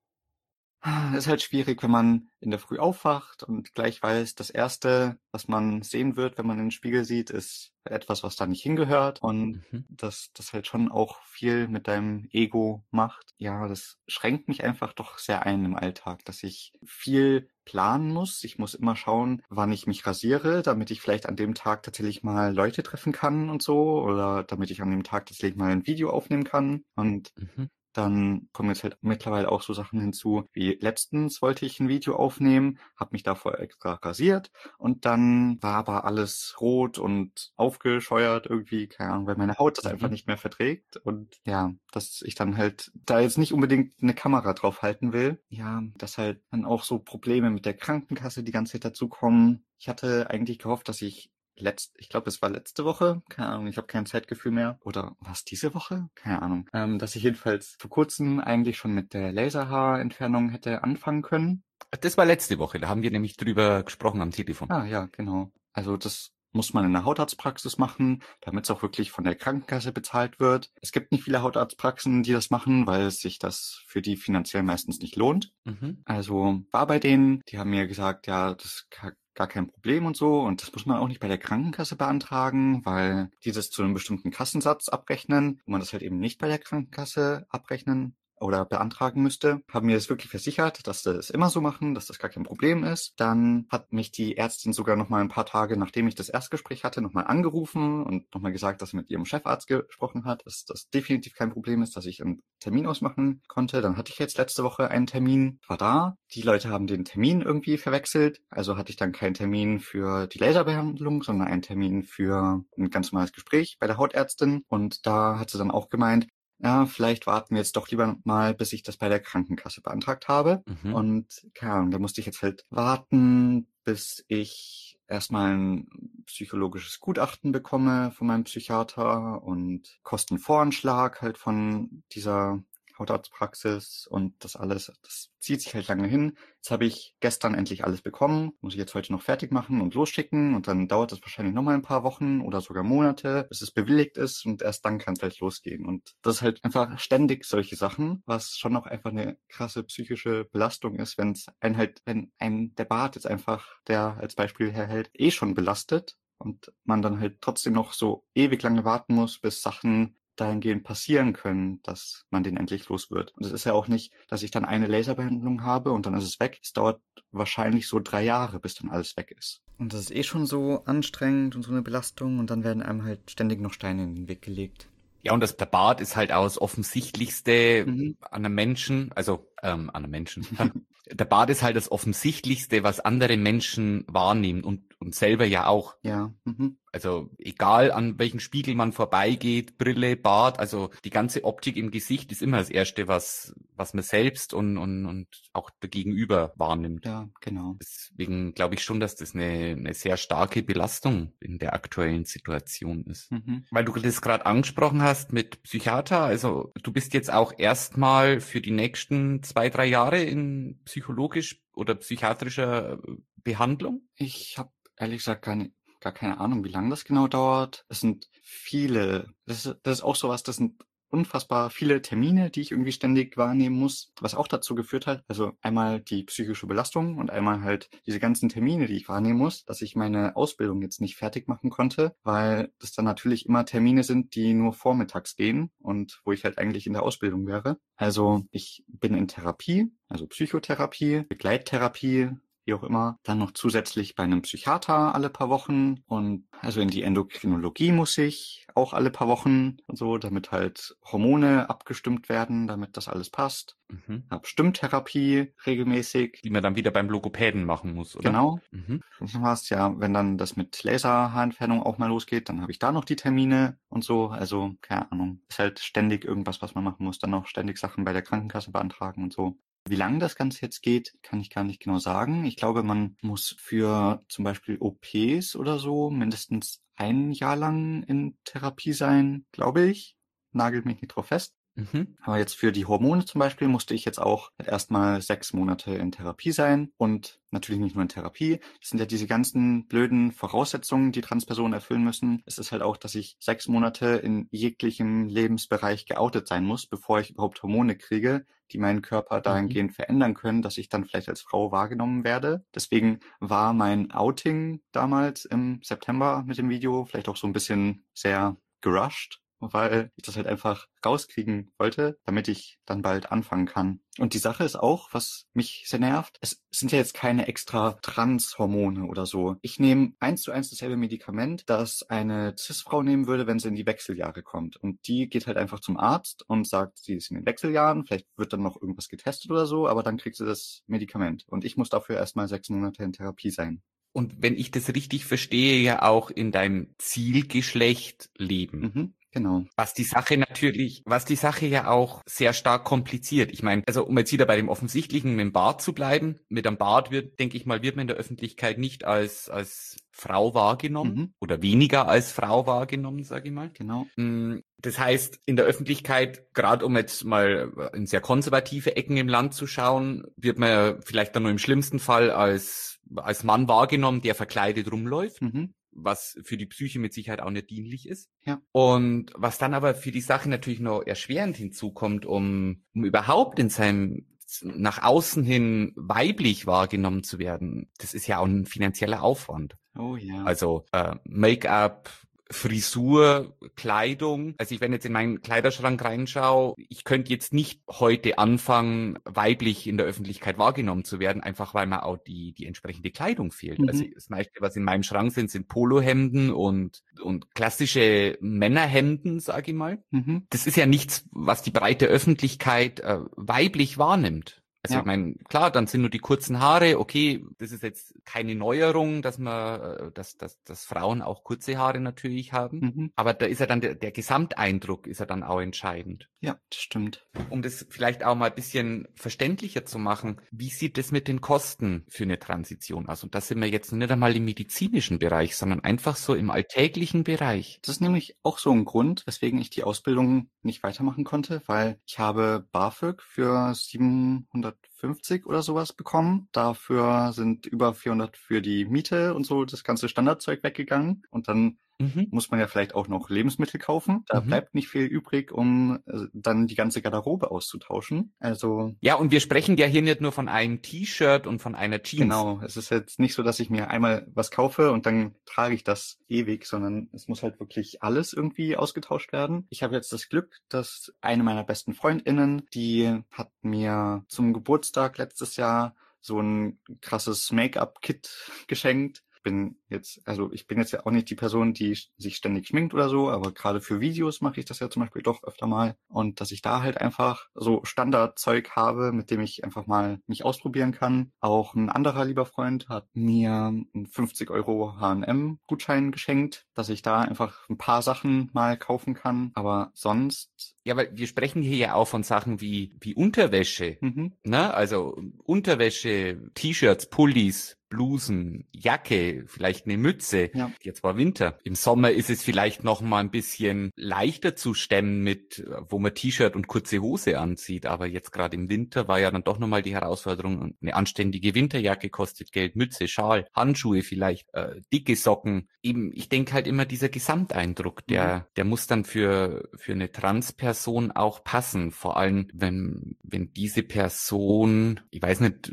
ist halt schwierig, wenn man in der Früh aufwacht und gleich weiß, das Erste, was man sehen wird, wenn man in den Spiegel sieht, ist etwas, was da nicht hingehört und mhm. dass das halt schon auch viel mit deinem Ego macht. Ja, das schränkt mich einfach doch sehr ein im Alltag, dass ich viel planen muss. Ich muss immer schauen, wann ich mich rasiere, damit ich vielleicht an dem Tag tatsächlich mal Leute treffen kann und so oder damit ich an dem Tag tatsächlich mal ein Video aufnehmen kann und mhm dann kommen jetzt halt mittlerweile auch so Sachen hinzu, wie letztens wollte ich ein Video aufnehmen, habe mich davor extra rasiert und dann war aber alles rot und aufgescheuert irgendwie, keine Ahnung, weil meine Haut das mhm. einfach nicht mehr verträgt und ja, dass ich dann halt da jetzt nicht unbedingt eine Kamera drauf halten will. Ja, dass halt dann auch so Probleme mit der Krankenkasse die ganze Zeit dazukommen. Ich hatte eigentlich gehofft, dass ich letzt, ich glaube, es war letzte Woche, keine Ahnung, ich habe kein Zeitgefühl mehr. Oder was diese Woche? Keine Ahnung. Ähm, dass ich jedenfalls vor kurzem eigentlich schon mit der Laserhaarentfernung hätte anfangen können. Das war letzte Woche, da haben wir nämlich drüber gesprochen am Telefon. Ah ja, genau. Also das muss man in der Hautarztpraxis machen, damit es auch wirklich von der Krankenkasse bezahlt wird. Es gibt nicht viele Hautarztpraxen, die das machen, weil sich das für die finanziell meistens nicht lohnt. Mhm. Also war bei denen, die haben mir gesagt, ja, das gar kein Problem und so. Und das muss man auch nicht bei der Krankenkasse beantragen, weil die das zu einem bestimmten Kassensatz abrechnen, wo man das halt eben nicht bei der Krankenkasse abrechnen oder beantragen müsste, haben mir das wirklich versichert, dass sie das immer so machen, dass das gar kein Problem ist. Dann hat mich die Ärztin sogar noch mal ein paar Tage, nachdem ich das Erstgespräch hatte, noch mal angerufen und noch mal gesagt, dass sie mit ihrem Chefarzt gesprochen hat, dass das definitiv kein Problem ist, dass ich einen Termin ausmachen konnte. Dann hatte ich jetzt letzte Woche einen Termin, war da. Die Leute haben den Termin irgendwie verwechselt. Also hatte ich dann keinen Termin für die Laserbehandlung, sondern einen Termin für ein ganz normales Gespräch bei der Hautärztin. Und da hat sie dann auch gemeint, ja, vielleicht warten wir jetzt doch lieber mal, bis ich das bei der Krankenkasse beantragt habe. Mhm. Und keine Ahnung, da musste ich jetzt halt warten, bis ich erstmal ein psychologisches Gutachten bekomme von meinem Psychiater und Kostenvoranschlag halt von dieser Hautarztpraxis und das alles, das zieht sich halt lange hin. Jetzt habe ich gestern endlich alles bekommen, muss ich jetzt heute noch fertig machen und losschicken und dann dauert es wahrscheinlich nochmal ein paar Wochen oder sogar Monate, bis es bewilligt ist und erst dann kann es halt losgehen. Und das ist halt einfach ständig solche Sachen, was schon auch einfach eine krasse psychische Belastung ist, wenn es ein halt, wenn ein der Bart jetzt einfach, der als Beispiel herhält, eh schon belastet und man dann halt trotzdem noch so ewig lange warten muss, bis Sachen dahingehend passieren können, dass man den endlich los wird. Und es ist ja auch nicht, dass ich dann eine Laserbehandlung habe und dann ist es weg. Es dauert wahrscheinlich so drei Jahre, bis dann alles weg ist. Und das ist eh schon so anstrengend und so eine Belastung und dann werden einem halt ständig noch Steine in den Weg gelegt. Ja, und das, der Bart ist halt auch das Offensichtlichste mhm. an einem Menschen, also ähm, an einem Menschen. der Bart ist halt das Offensichtlichste, was andere Menschen wahrnehmen und, und selber ja auch. Ja. Mhm. Also egal an welchen Spiegel man vorbeigeht, Brille, Bart, also die ganze Optik im Gesicht ist immer das Erste, was, was man selbst und, und, und auch der Gegenüber wahrnimmt. Ja, genau. Deswegen glaube ich schon, dass das eine, eine sehr starke Belastung in der aktuellen Situation ist. Mhm. Weil du das gerade angesprochen hast mit Psychiater, also du bist jetzt auch erstmal für die nächsten zwei, drei Jahre in psychologisch oder psychiatrischer Behandlung? Ich habe ehrlich gesagt gar nicht gar keine Ahnung, wie lange das genau dauert. Es sind viele, das ist, das ist auch sowas, das sind unfassbar viele Termine, die ich irgendwie ständig wahrnehmen muss, was auch dazu geführt hat, also einmal die psychische Belastung und einmal halt diese ganzen Termine, die ich wahrnehmen muss, dass ich meine Ausbildung jetzt nicht fertig machen konnte, weil das dann natürlich immer Termine sind, die nur vormittags gehen und wo ich halt eigentlich in der Ausbildung wäre. Also ich bin in Therapie, also Psychotherapie, Begleittherapie, wie auch immer. Dann noch zusätzlich bei einem Psychiater alle paar Wochen und also in die Endokrinologie muss ich auch alle paar Wochen und so, damit halt Hormone abgestimmt werden, damit das alles passt. Mhm. Hab Stimmtherapie regelmäßig. Die man dann wieder beim Logopäden machen muss, oder? Genau. Mhm. Hast ja, wenn dann das mit Laserhaarentfernung auch mal losgeht, dann habe ich da noch die Termine und so. Also, keine Ahnung. Ist halt ständig irgendwas, was man machen muss. Dann noch ständig Sachen bei der Krankenkasse beantragen und so. Wie lange das Ganze jetzt geht, kann ich gar nicht genau sagen. Ich glaube, man muss für zum Beispiel OPs oder so mindestens ein Jahr lang in Therapie sein, glaube ich. Nagelt mich nicht drauf fest. Mhm. Aber jetzt für die Hormone zum Beispiel musste ich jetzt auch erstmal sechs Monate in Therapie sein und natürlich nicht nur in Therapie. Das sind ja diese ganzen blöden Voraussetzungen, die Transpersonen erfüllen müssen. Es ist halt auch, dass ich sechs Monate in jeglichem Lebensbereich geoutet sein muss, bevor ich überhaupt Hormone kriege, die meinen Körper mhm. dahingehend mhm. verändern können, dass ich dann vielleicht als Frau wahrgenommen werde. Deswegen war mein Outing damals im September mit dem Video vielleicht auch so ein bisschen sehr gerusht weil ich das halt einfach rauskriegen wollte, damit ich dann bald anfangen kann. Und die Sache ist auch, was mich sehr nervt, es sind ja jetzt keine extra Transhormone oder so. Ich nehme eins zu eins dasselbe Medikament, das eine Cis-Frau nehmen würde, wenn sie in die Wechseljahre kommt. Und die geht halt einfach zum Arzt und sagt, sie ist in den Wechseljahren, vielleicht wird dann noch irgendwas getestet oder so, aber dann kriegt sie das Medikament. Und ich muss dafür erstmal sechs Monate in Therapie sein. Und wenn ich das richtig verstehe, ja auch in deinem Zielgeschlecht leben. Mhm. Genau. Was die Sache natürlich, was die Sache ja auch sehr stark kompliziert. Ich meine, also um jetzt wieder bei dem Offensichtlichen mit dem Bart zu bleiben, mit einem Bart wird, denke ich mal, wird man in der Öffentlichkeit nicht als, als Frau wahrgenommen mhm. oder weniger als Frau wahrgenommen, sage ich mal. Genau. Mm, das heißt, in der Öffentlichkeit, gerade um jetzt mal in sehr konservative Ecken im Land zu schauen, wird man vielleicht dann nur im schlimmsten Fall als, als Mann wahrgenommen, der verkleidet rumläuft. Mhm was für die Psyche mit Sicherheit auch nicht dienlich ist. Ja. Und was dann aber für die Sache natürlich noch erschwerend hinzukommt, um, um überhaupt in seinem nach außen hin weiblich wahrgenommen zu werden, das ist ja auch ein finanzieller Aufwand. Oh ja. Also äh, Make-up, Frisur, Kleidung. Also ich, wenn jetzt in meinen Kleiderschrank reinschaue, ich könnte jetzt nicht heute anfangen, weiblich in der Öffentlichkeit wahrgenommen zu werden, einfach weil mir auch die, die entsprechende Kleidung fehlt. Mhm. Also das meiste, was in meinem Schrank sind, sind Polohemden und, und klassische Männerhemden, sage ich mal. Mhm. Das ist ja nichts, was die breite Öffentlichkeit äh, weiblich wahrnimmt. Also ja. ich meine, klar, dann sind nur die kurzen Haare, okay, das ist jetzt keine Neuerung, dass man, äh, dass, dass, dass Frauen auch kurze Haare natürlich haben. Mhm. Aber da ist ja dann der, der Gesamteindruck ist ja dann auch entscheidend. Ja, das stimmt. Um das vielleicht auch mal ein bisschen verständlicher zu machen, wie sieht es mit den Kosten für eine Transition aus? Und da sind wir jetzt nicht einmal im medizinischen Bereich, sondern einfach so im alltäglichen Bereich. Das ist nämlich auch so ein Grund, weswegen ich die Ausbildung nicht weitermachen konnte, weil ich habe BAföG für 700 450 oder sowas bekommen. Dafür sind über 400 für die Miete und so das ganze Standardzeug weggegangen. Und dann Mhm. Muss man ja vielleicht auch noch Lebensmittel kaufen. Da mhm. bleibt nicht viel übrig, um äh, dann die ganze Garderobe auszutauschen. Also. Ja, und wir sprechen ja hier nicht nur von einem T-Shirt und von einer Jeans. Genau. Es ist jetzt nicht so, dass ich mir einmal was kaufe und dann trage ich das ewig, sondern es muss halt wirklich alles irgendwie ausgetauscht werden. Ich habe jetzt das Glück, dass eine meiner besten Freundinnen, die hat mir zum Geburtstag letztes Jahr so ein krasses Make-up-Kit geschenkt bin jetzt, also ich bin jetzt ja auch nicht die Person, die sich ständig schminkt oder so, aber gerade für Videos mache ich das ja zum Beispiel doch öfter mal. Und dass ich da halt einfach so Standardzeug habe, mit dem ich einfach mal mich ausprobieren kann. Auch ein anderer lieber Freund hat mir einen 50 Euro H&M-Gutschein geschenkt, dass ich da einfach ein paar Sachen mal kaufen kann. Aber sonst ja, weil wir sprechen hier ja auch von Sachen wie, wie Unterwäsche. Mhm. Ne? Also Unterwäsche, T-Shirts, Pullis, Blusen, Jacke, vielleicht eine Mütze. Ja. Jetzt war Winter. Im Sommer ist es vielleicht noch mal ein bisschen leichter zu stemmen mit, wo man T-Shirt und kurze Hose anzieht. Aber jetzt gerade im Winter war ja dann doch noch mal die Herausforderung, eine anständige Winterjacke kostet Geld, Mütze, Schal, Handschuhe vielleicht, äh, dicke Socken. Eben, ich denke halt immer dieser Gesamteindruck, der, mhm. der muss dann für, für eine Transperson auch passen. Vor allem, wenn, wenn diese Person, ich weiß nicht,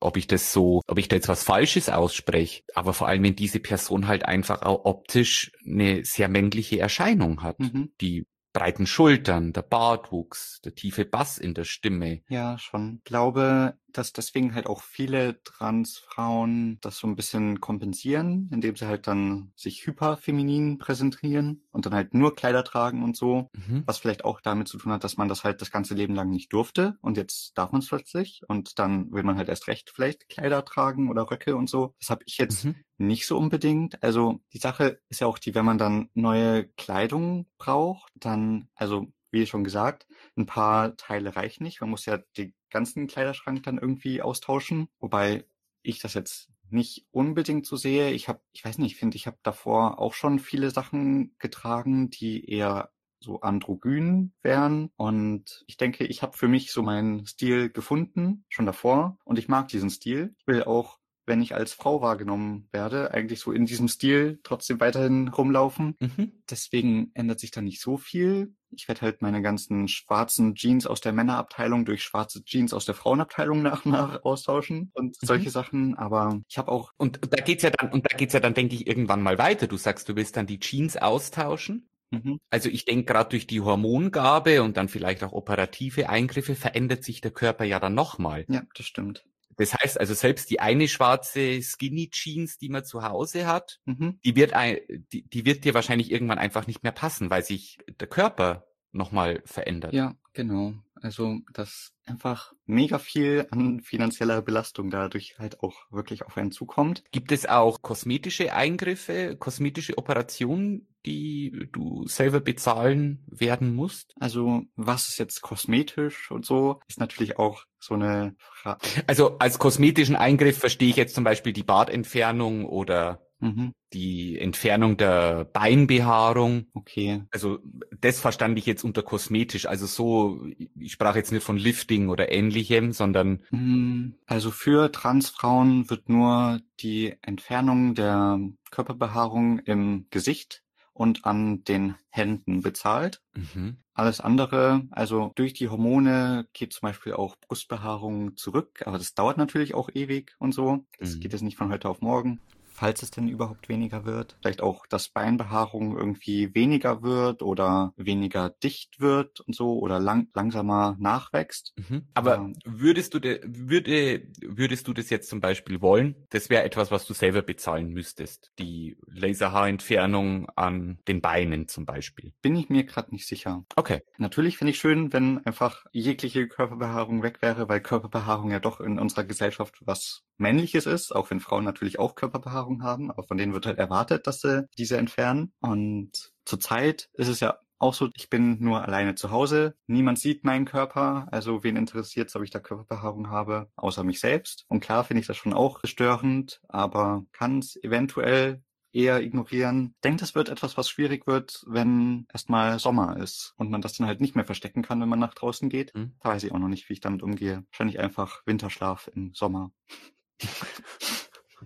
ob ich das so, ob ich da jetzt was Falsches ausspreche, aber vor allem, wenn diese Person halt einfach auch optisch eine sehr männliche Erscheinung hat, mhm. die breiten Schultern, der Bartwuchs, der tiefe Bass in der Stimme. Ja, schon. Ich glaube, dass deswegen halt auch viele Transfrauen das so ein bisschen kompensieren, indem sie halt dann sich hyperfeminin präsentieren und dann halt nur Kleider tragen und so, mhm. was vielleicht auch damit zu tun hat, dass man das halt das ganze Leben lang nicht durfte und jetzt darf man es plötzlich und dann will man halt erst recht vielleicht Kleider tragen oder Röcke und so. Das habe ich jetzt mhm. nicht so unbedingt. Also die Sache ist ja auch die, wenn man dann neue Kleidung braucht, dann, also wie schon gesagt, ein paar Teile reichen nicht. Man muss ja die ganzen Kleiderschrank dann irgendwie austauschen. Wobei ich das jetzt nicht unbedingt so sehe. Ich habe, ich weiß nicht, ich finde, ich habe davor auch schon viele Sachen getragen, die eher so androgyn wären. Und ich denke, ich habe für mich so meinen Stil gefunden, schon davor. Und ich mag diesen Stil. Ich will auch wenn ich als Frau wahrgenommen werde, eigentlich so in diesem Stil trotzdem weiterhin rumlaufen. Mhm. Deswegen ändert sich da nicht so viel. Ich werde halt meine ganzen schwarzen Jeans aus der Männerabteilung durch schwarze Jeans aus der Frauenabteilung nach und nach austauschen und mhm. solche Sachen. Aber ich habe auch. Und da geht's ja dann, und da geht's ja dann, denke ich, irgendwann mal weiter. Du sagst, du willst dann die Jeans austauschen. Mhm. Also ich denke, gerade durch die Hormongabe und dann vielleicht auch operative Eingriffe verändert sich der Körper ja dann nochmal. Ja, das stimmt. Das heißt also selbst die eine schwarze Skinny Jeans, die man zu Hause hat, mhm. die wird ein, die, die wird dir wahrscheinlich irgendwann einfach nicht mehr passen, weil sich der Körper nochmal verändert. Ja, genau. Also dass einfach mega viel an finanzieller Belastung dadurch halt auch wirklich auf einen zukommt. Gibt es auch kosmetische Eingriffe, kosmetische Operationen, die du selber bezahlen werden musst? Also was ist jetzt kosmetisch und so, ist natürlich auch so eine Frage. Also als kosmetischen Eingriff verstehe ich jetzt zum Beispiel die Bartentfernung oder Mhm. Die Entfernung der Beinbehaarung. Okay. Also das verstand ich jetzt unter kosmetisch. Also so, ich sprach jetzt nicht von Lifting oder ähnlichem, sondern. Mhm. Also für Transfrauen wird nur die Entfernung der Körperbehaarung im Gesicht und an den Händen bezahlt. Mhm. Alles andere, also durch die Hormone geht zum Beispiel auch Brustbehaarung zurück, aber das dauert natürlich auch ewig und so. Das mhm. geht jetzt nicht von heute auf morgen falls es denn überhaupt weniger wird. Vielleicht auch, dass Beinbehaarung irgendwie weniger wird oder weniger dicht wird und so oder lang, langsamer nachwächst. Mhm. Aber ähm, würdest du de, würde, würdest du das jetzt zum Beispiel wollen? Das wäre etwas, was du selber bezahlen müsstest. Die Laserhaarentfernung an den Beinen zum Beispiel. Bin ich mir gerade nicht sicher. Okay. Natürlich finde ich schön, wenn einfach jegliche Körperbehaarung weg wäre, weil Körperbehaarung ja doch in unserer Gesellschaft was Männliches ist, auch wenn Frauen natürlich auch Körperbehaarung haben, aber von denen wird halt erwartet, dass sie diese entfernen. Und zurzeit ist es ja auch so, ich bin nur alleine zu Hause. Niemand sieht meinen Körper. Also wen interessiert es, ob ich da Körperbehaarung habe, außer mich selbst. Und klar finde ich das schon auch störend, aber kann es eventuell eher ignorieren. Denkt, es wird etwas, was schwierig wird, wenn erstmal Sommer ist und man das dann halt nicht mehr verstecken kann, wenn man nach draußen geht. Hm. Da weiß ich auch noch nicht, wie ich damit umgehe. Wahrscheinlich einfach Winterschlaf im Sommer.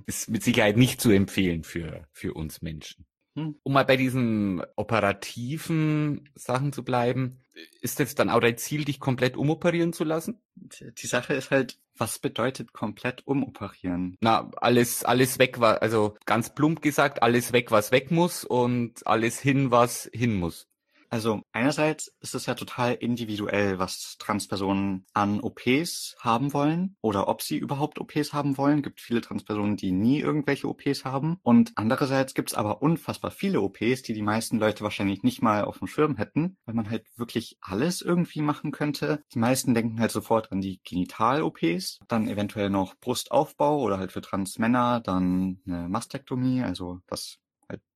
Ist mit Sicherheit nicht zu empfehlen für, für uns Menschen. Hm. Um mal bei diesen operativen Sachen zu bleiben, ist jetzt dann auch dein Ziel, dich komplett umoperieren zu lassen? Die Sache ist halt, was bedeutet komplett umoperieren? Na, alles, alles weg, also ganz plump gesagt, alles weg, was weg muss und alles hin, was hin muss. Also einerseits ist es ja total individuell, was Transpersonen an OPs haben wollen oder ob sie überhaupt OPs haben wollen. Gibt viele Transpersonen, die nie irgendwelche OPs haben. Und andererseits gibt es aber unfassbar viele OPs, die die meisten Leute wahrscheinlich nicht mal auf dem Schirm hätten, weil man halt wirklich alles irgendwie machen könnte. Die meisten denken halt sofort an die Genital-OPs, dann eventuell noch Brustaufbau oder halt für Transmänner dann eine Mastektomie, also das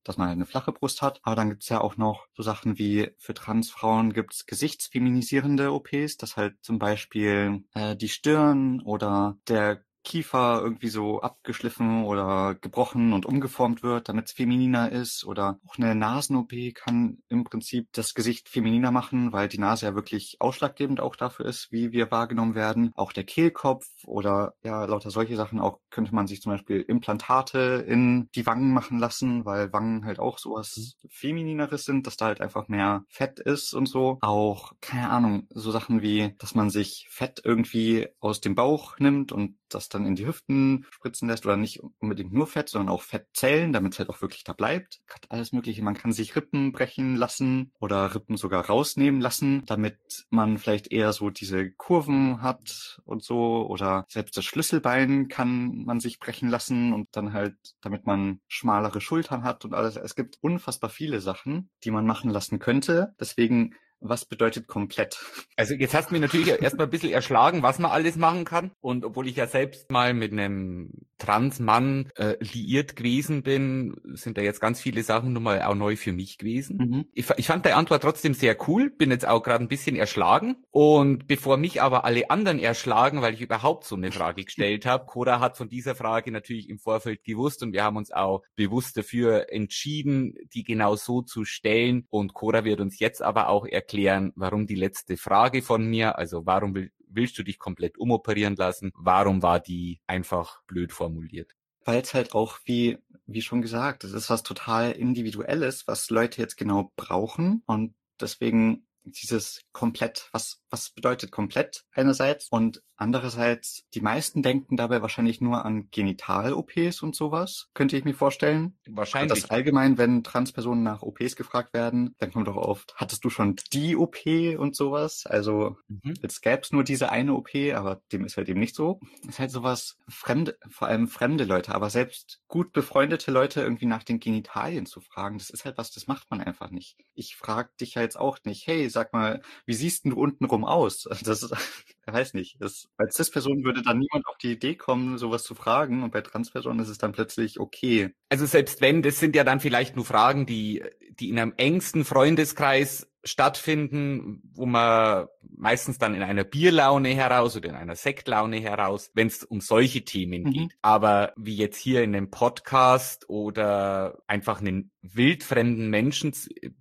dass man halt eine flache Brust hat. Aber dann gibt's ja auch noch so Sachen wie für Transfrauen gibt's gesichtsfeminisierende OPs, dass halt zum Beispiel äh, die Stirn oder der Kiefer irgendwie so abgeschliffen oder gebrochen und umgeformt wird, damit es femininer ist. Oder auch eine Nasen-OP kann im Prinzip das Gesicht femininer machen, weil die Nase ja wirklich ausschlaggebend auch dafür ist, wie wir wahrgenommen werden. Auch der Kehlkopf oder ja, lauter solche Sachen. Auch könnte man sich zum Beispiel Implantate in die Wangen machen lassen, weil Wangen halt auch sowas mhm. Feminineres sind, dass da halt einfach mehr Fett ist und so. Auch, keine Ahnung, so Sachen wie, dass man sich Fett irgendwie aus dem Bauch nimmt und das dann in die Hüften spritzen lässt oder nicht unbedingt nur Fett, sondern auch Fettzellen, damit es halt auch wirklich da bleibt. Hat alles Mögliche. Man kann sich Rippen brechen lassen oder Rippen sogar rausnehmen lassen, damit man vielleicht eher so diese Kurven hat und so oder selbst das Schlüsselbein kann man sich brechen lassen und dann halt, damit man schmalere Schultern hat und alles. Es gibt unfassbar viele Sachen, die man machen lassen könnte. Deswegen was bedeutet komplett? Also jetzt hast du mir natürlich erstmal ein bisschen erschlagen, was man alles machen kann. Und obwohl ich ja selbst mal mit einem Transmann äh, liiert gewesen bin, sind da jetzt ganz viele Sachen nun mal auch neu für mich gewesen. Mhm. Ich, ich fand die Antwort trotzdem sehr cool, bin jetzt auch gerade ein bisschen erschlagen. Und bevor mich aber alle anderen erschlagen, weil ich überhaupt so eine Frage gestellt habe, Cora hat von dieser Frage natürlich im Vorfeld gewusst und wir haben uns auch bewusst dafür entschieden, die genau so zu stellen. Und Cora wird uns jetzt aber auch erklären, erklären, warum die letzte Frage von mir, also warum will, willst du dich komplett umoperieren lassen, warum war die einfach blöd formuliert? Weil es halt auch, wie, wie schon gesagt, es ist was total Individuelles, was Leute jetzt genau brauchen. Und deswegen dieses komplett, was, was bedeutet komplett einerseits und andererseits, die meisten denken dabei wahrscheinlich nur an Genital-OPs und sowas, könnte ich mir vorstellen. Wahrscheinlich. Das allgemein, wenn Transpersonen nach OPs gefragt werden, dann kommt auch oft, hattest du schon die OP und sowas? Also, mhm. jetzt gäbe es nur diese eine OP, aber dem ist halt eben nicht so. ist halt sowas, fremde, vor allem fremde Leute, aber selbst gut befreundete Leute irgendwie nach den Genitalien zu fragen, das ist halt was, das macht man einfach nicht. Ich frage dich ja jetzt auch nicht, hey, sag mal, wie siehst du untenrum aus? Das weiß nicht. Das, bei Cis-Personen würde dann niemand auf die Idee kommen, sowas zu fragen und bei Trans-Personen ist es dann plötzlich okay. Also selbst wenn, das sind ja dann vielleicht nur Fragen, die, die in einem engsten Freundeskreis stattfinden, wo man meistens dann in einer Bierlaune heraus oder in einer Sektlaune heraus, wenn es um solche Themen mhm. geht. Aber wie jetzt hier in einem Podcast oder einfach einen wildfremden Menschen,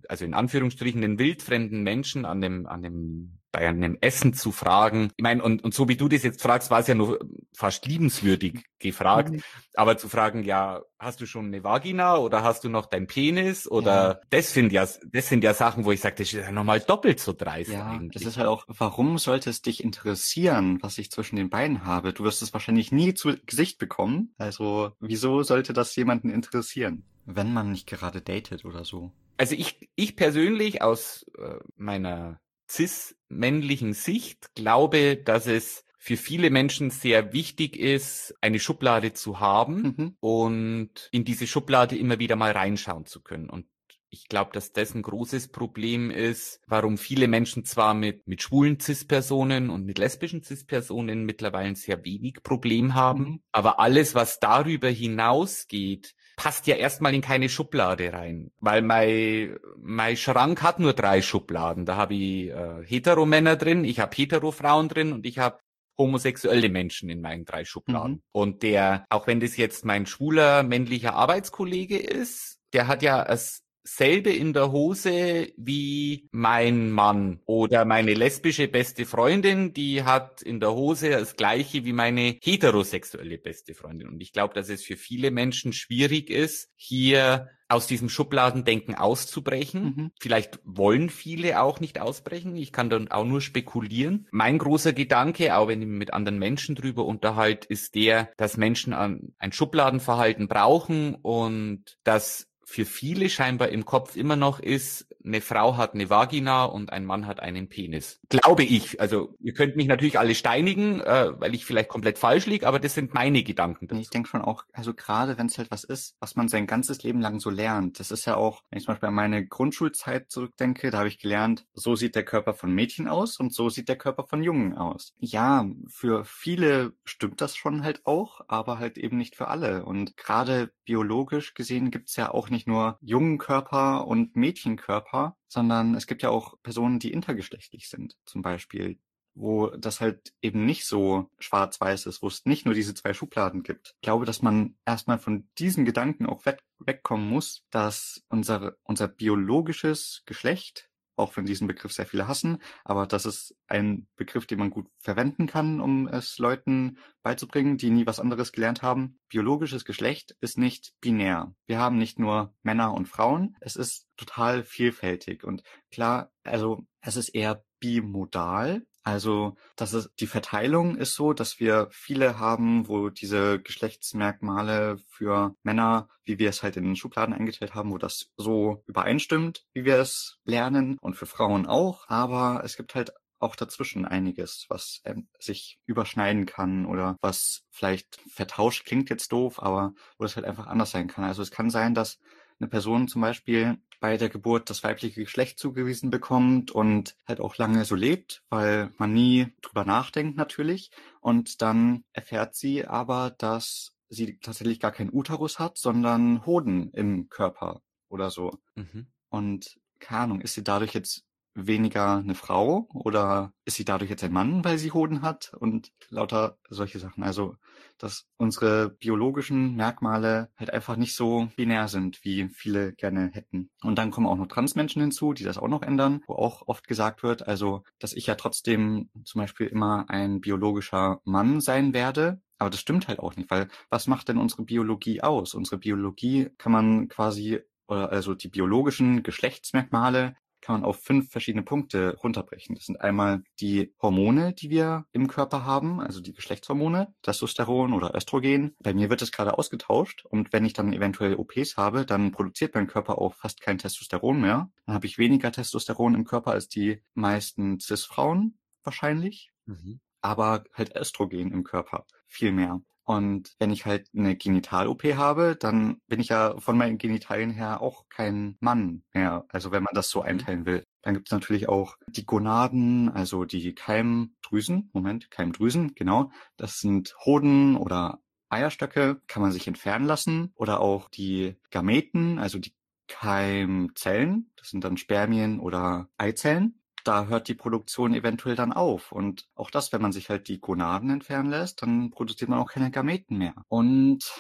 also in Anführungsstrichen einen wildfremden Menschen an dem, an dem bei einem Essen zu fragen. Ich meine, und, und so wie du das jetzt fragst, war es ja nur fast liebenswürdig gefragt. Mhm. Aber zu fragen, ja, hast du schon eine Vagina oder hast du noch dein Penis? Oder ja. das sind ja, das sind ja Sachen, wo ich sage, das ist ja nochmal doppelt so dreist ja, eigentlich. Das ist halt auch, warum sollte es dich interessieren, was ich zwischen den Beinen habe? Du wirst es wahrscheinlich nie zu Gesicht bekommen. Also, wieso sollte das jemanden interessieren? Wenn man nicht gerade datet oder so. Also ich, ich persönlich aus äh, meiner cis-männlichen Sicht glaube, dass es für viele Menschen sehr wichtig ist, eine Schublade zu haben mhm. und in diese Schublade immer wieder mal reinschauen zu können. Und ich glaube, dass das ein großes Problem ist, warum viele Menschen zwar mit, mit schwulen CIS-Personen und mit lesbischen CIS-Personen mittlerweile sehr wenig Problem haben, mhm. aber alles, was darüber hinausgeht, passt ja erstmal in keine Schublade rein, weil mein, mein Schrank hat nur drei Schubladen. Da habe ich äh, Heteromänner drin, ich habe Heterofrauen drin und ich habe homosexuelle Menschen in meinen drei Schubladen. Mhm. Und der, auch wenn das jetzt mein schwuler männlicher Arbeitskollege ist, der hat ja als selbe in der Hose wie mein Mann oder meine lesbische beste Freundin, die hat in der Hose das gleiche wie meine heterosexuelle beste Freundin. Und ich glaube, dass es für viele Menschen schwierig ist, hier aus diesem Schubladendenken auszubrechen. Mhm. Vielleicht wollen viele auch nicht ausbrechen. Ich kann dann auch nur spekulieren. Mein großer Gedanke, auch wenn ich mit anderen Menschen drüber unterhalte, ist der, dass Menschen ein Schubladenverhalten brauchen und dass für viele scheinbar im Kopf immer noch ist, eine Frau hat eine Vagina und ein Mann hat einen Penis. Glaube ich. Also ihr könnt mich natürlich alle steinigen, äh, weil ich vielleicht komplett falsch liege, aber das sind meine Gedanken. Dazu. Ich denke schon auch, also gerade wenn es halt was ist, was man sein ganzes Leben lang so lernt. Das ist ja auch, wenn ich zum Beispiel an meine Grundschulzeit zurückdenke, da habe ich gelernt, so sieht der Körper von Mädchen aus und so sieht der Körper von Jungen aus. Ja, für viele stimmt das schon halt auch, aber halt eben nicht für alle. Und gerade biologisch gesehen gibt's ja auch nicht nur jungen Körper und Mädchenkörper, sondern es gibt ja auch Personen, die intergeschlechtlich sind, zum Beispiel, wo das halt eben nicht so schwarz-weiß ist, wo es nicht nur diese zwei Schubladen gibt. Ich glaube, dass man erstmal von diesen Gedanken auch weg, wegkommen muss, dass unser, unser biologisches Geschlecht auch wenn diesen Begriff sehr viele hassen, aber das ist ein Begriff, den man gut verwenden kann, um es Leuten beizubringen, die nie was anderes gelernt haben. Biologisches Geschlecht ist nicht binär. Wir haben nicht nur Männer und Frauen, es ist total vielfältig und klar, also es ist eher bimodal, also, das ist, die Verteilung ist so, dass wir viele haben, wo diese Geschlechtsmerkmale für Männer, wie wir es halt in den Schubladen eingeteilt haben, wo das so übereinstimmt, wie wir es lernen und für Frauen auch. Aber es gibt halt auch dazwischen einiges, was ähm, sich überschneiden kann oder was vielleicht vertauscht klingt jetzt doof, aber wo das halt einfach anders sein kann. Also es kann sein, dass eine Person zum Beispiel bei der Geburt das weibliche Geschlecht zugewiesen bekommt und halt auch lange so lebt, weil man nie drüber nachdenkt natürlich. Und dann erfährt sie aber, dass sie tatsächlich gar keinen Uterus hat, sondern Hoden im Körper oder so. Mhm. Und keine Ahnung, ist sie dadurch jetzt weniger eine Frau oder ist sie dadurch jetzt ein Mann, weil sie Hoden hat und lauter solche Sachen. Also, dass unsere biologischen Merkmale halt einfach nicht so binär sind, wie viele gerne hätten. Und dann kommen auch noch Transmenschen hinzu, die das auch noch ändern, wo auch oft gesagt wird, also, dass ich ja trotzdem zum Beispiel immer ein biologischer Mann sein werde, aber das stimmt halt auch nicht, weil was macht denn unsere Biologie aus? Unsere Biologie kann man quasi, also die biologischen Geschlechtsmerkmale kann man auf fünf verschiedene Punkte runterbrechen. Das sind einmal die Hormone, die wir im Körper haben, also die Geschlechtshormone, Testosteron oder Östrogen. Bei mir wird es gerade ausgetauscht und wenn ich dann eventuell OPs habe, dann produziert mein Körper auch fast kein Testosteron mehr. Dann habe ich weniger Testosteron im Körper als die meisten Cis-Frauen wahrscheinlich. Mhm. Aber halt Östrogen im Körper viel mehr. Und wenn ich halt eine Genital-OP habe, dann bin ich ja von meinen Genitalien her auch kein Mann mehr. Also wenn man das so mhm. einteilen will. Dann gibt es natürlich auch die Gonaden, also die Keimdrüsen. Moment, Keimdrüsen, genau. Das sind Hoden oder Eierstöcke, kann man sich entfernen lassen. Oder auch die Gameten, also die Keimzellen. Das sind dann Spermien oder Eizellen da hört die Produktion eventuell dann auf. Und auch das, wenn man sich halt die Gonaden entfernen lässt, dann produziert man auch keine Gameten mehr. Und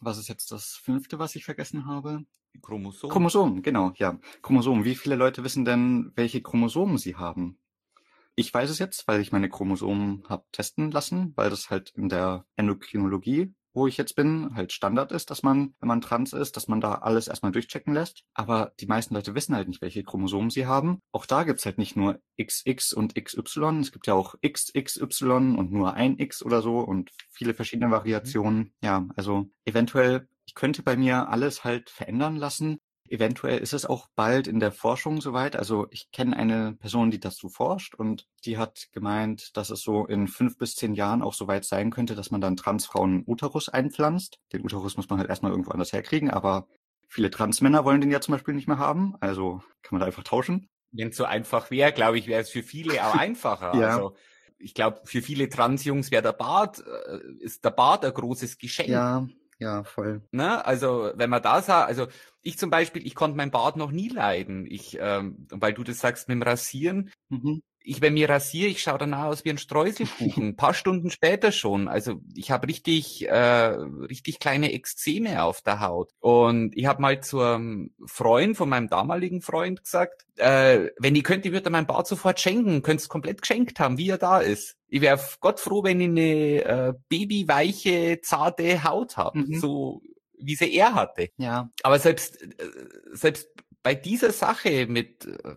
was ist jetzt das fünfte, was ich vergessen habe? Chromosomen. Chromosomen, genau, ja. Chromosomen. Wie viele Leute wissen denn, welche Chromosomen sie haben? Ich weiß es jetzt, weil ich meine Chromosomen habe testen lassen, weil das halt in der Endokrinologie wo ich jetzt bin, halt Standard ist, dass man, wenn man trans ist, dass man da alles erstmal durchchecken lässt. Aber die meisten Leute wissen halt nicht, welche Chromosomen sie haben. Auch da gibt's halt nicht nur XX und XY. Es gibt ja auch XXY und nur ein X oder so und viele verschiedene Variationen. Mhm. Ja, also eventuell ich könnte bei mir alles halt verändern lassen, Eventuell ist es auch bald in der Forschung soweit. Also ich kenne eine Person, die dazu forscht und die hat gemeint, dass es so in fünf bis zehn Jahren auch soweit sein könnte, dass man dann Transfrauen Uterus einpflanzt. Den Uterus muss man halt erstmal irgendwo anders herkriegen, aber viele Transmänner wollen den ja zum Beispiel nicht mehr haben. Also kann man da einfach tauschen. Wenn es so einfach wäre, glaube ich, wäre es für viele auch einfacher. ja. Also ich glaube, für viele Transjungs wäre der Bart, äh, ist der Bart ein großes Geschenk. Ja, ja, voll. Ne? Also wenn man da sah, also ich zum Beispiel, ich konnte mein Bart noch nie leiden. Ich, ähm, weil du das sagst mit dem Rasieren. Mhm ich, wenn mir rasiere, ich schaue danach aus wie ein Streuselkuchen. Ein paar Stunden später schon. Also ich habe richtig, äh, richtig kleine Exzeme auf der Haut. Und ich habe mal zu einem Freund von meinem damaligen Freund gesagt, äh, wenn ich könnte, ich würde mein Bart sofort schenken, könnte es komplett geschenkt haben, wie er da ist. Ich wäre Gott froh, wenn ich eine äh, babyweiche, zarte Haut habe. Mhm. So wie sie er hatte. Ja. Aber selbst, äh, selbst bei dieser Sache mit äh,